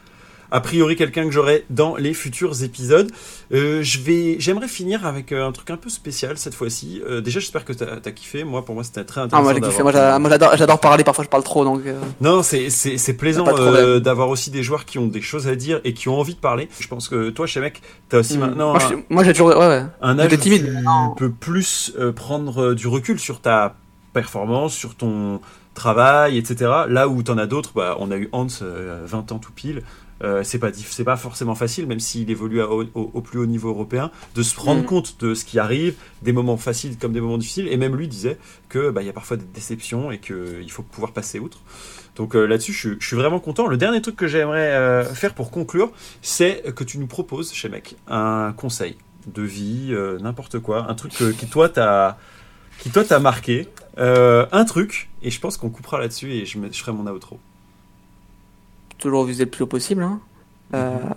S3: a priori quelqu'un que j'aurai dans les futurs épisodes. Euh, je vais, j'aimerais finir avec euh, un truc un peu spécial cette fois-ci. Euh, déjà, j'espère que t'as as kiffé. Moi, pour moi, c'était très
S4: ah
S3: intéressant.
S4: moi j'ai kiffé, moi j'adore, j'adore parler, parfois je parle trop donc euh,
S3: Non, c'est c'est c'est plaisant euh, d'avoir aussi des joueurs qui ont des choses à dire et qui ont envie de parler. Je pense que toi, chez mec, t'as aussi
S4: mm.
S3: maintenant
S4: moi, j'ai toujours ouais ouais.
S3: un âge où
S4: timide,
S3: tu peux plus euh, prendre euh, du recul sur ta performance, sur ton travail, etc. Là où t'en as d'autres, bah, on a eu Hans, euh, 20 ans tout pile. Euh, c'est pas diff- c'est pas forcément facile, même s'il évolue à- au, plus haut niveau européen, de se rendre
S4: Mhm.
S3: compte de ce qui arrive, des moments faciles comme des moments difficiles. Et même lui disait que bah, il y a parfois des déceptions et qu'il faut pouvoir passer outre. Donc euh, là-dessus, je, suis- je suis vraiment content. Le dernier truc que j'aimerais euh, faire pour conclure, c'est que tu nous proposes chez Mec un conseil de vie, euh, n'importe quoi, un truc que- qui toi t'a qui toi t'a marqué, un truc, et je pense qu'on coupera là-dessus et je, me- je ferai mon outro.
S4: Toujours viser le plus haut possible. Hein. Euh,
S3: Mhm.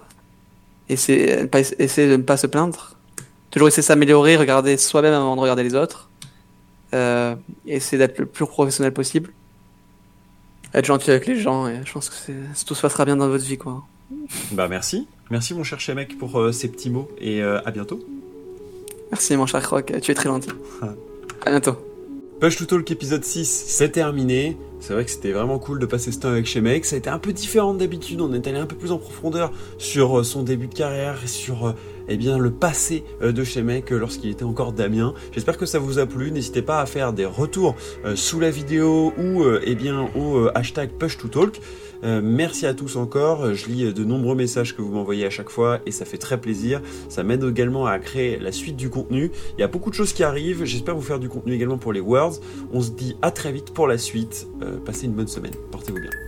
S4: essayer, de ne pas se plaindre. Toujours essayer de s'améliorer, regarder soi-même avant de regarder les autres. Euh, essayer d'être le plus professionnel possible. Être gentil avec les gens et je pense que c'est- tout se passera bien dans votre vie. quoi.
S3: Bah merci, merci mon cher Chemek pour euh, ces petits mots et euh, à bientôt.
S4: Merci mon cher Croc, tu es très gentil. À bientôt.
S3: Push to Talk épisode 6, c'est terminé. C'est vrai que c'était vraiment cool de passer ce temps avec Shemek. Ça a été un peu différent d'habitude. On est allé un peu plus en profondeur sur euh, son début de carrière sur euh, eh bien, le passé euh, de Shemek lorsqu'il était encore Damien. J'espère que ça vous a plu. N'hésitez pas à faire des retours sous la vidéo ou eh bien, au hashtag Push to Talk. Euh, merci à tous encore. Je lis de nombreux messages que vous m'envoyez à chaque fois et ça fait très plaisir. Ça m'aide également à créer la suite du contenu. Il y a beaucoup de choses qui arrivent. J'espère vous faire du contenu également pour les Worlds. On se dit à très vite pour la suite. Euh, passez une bonne semaine. Portez-vous bien.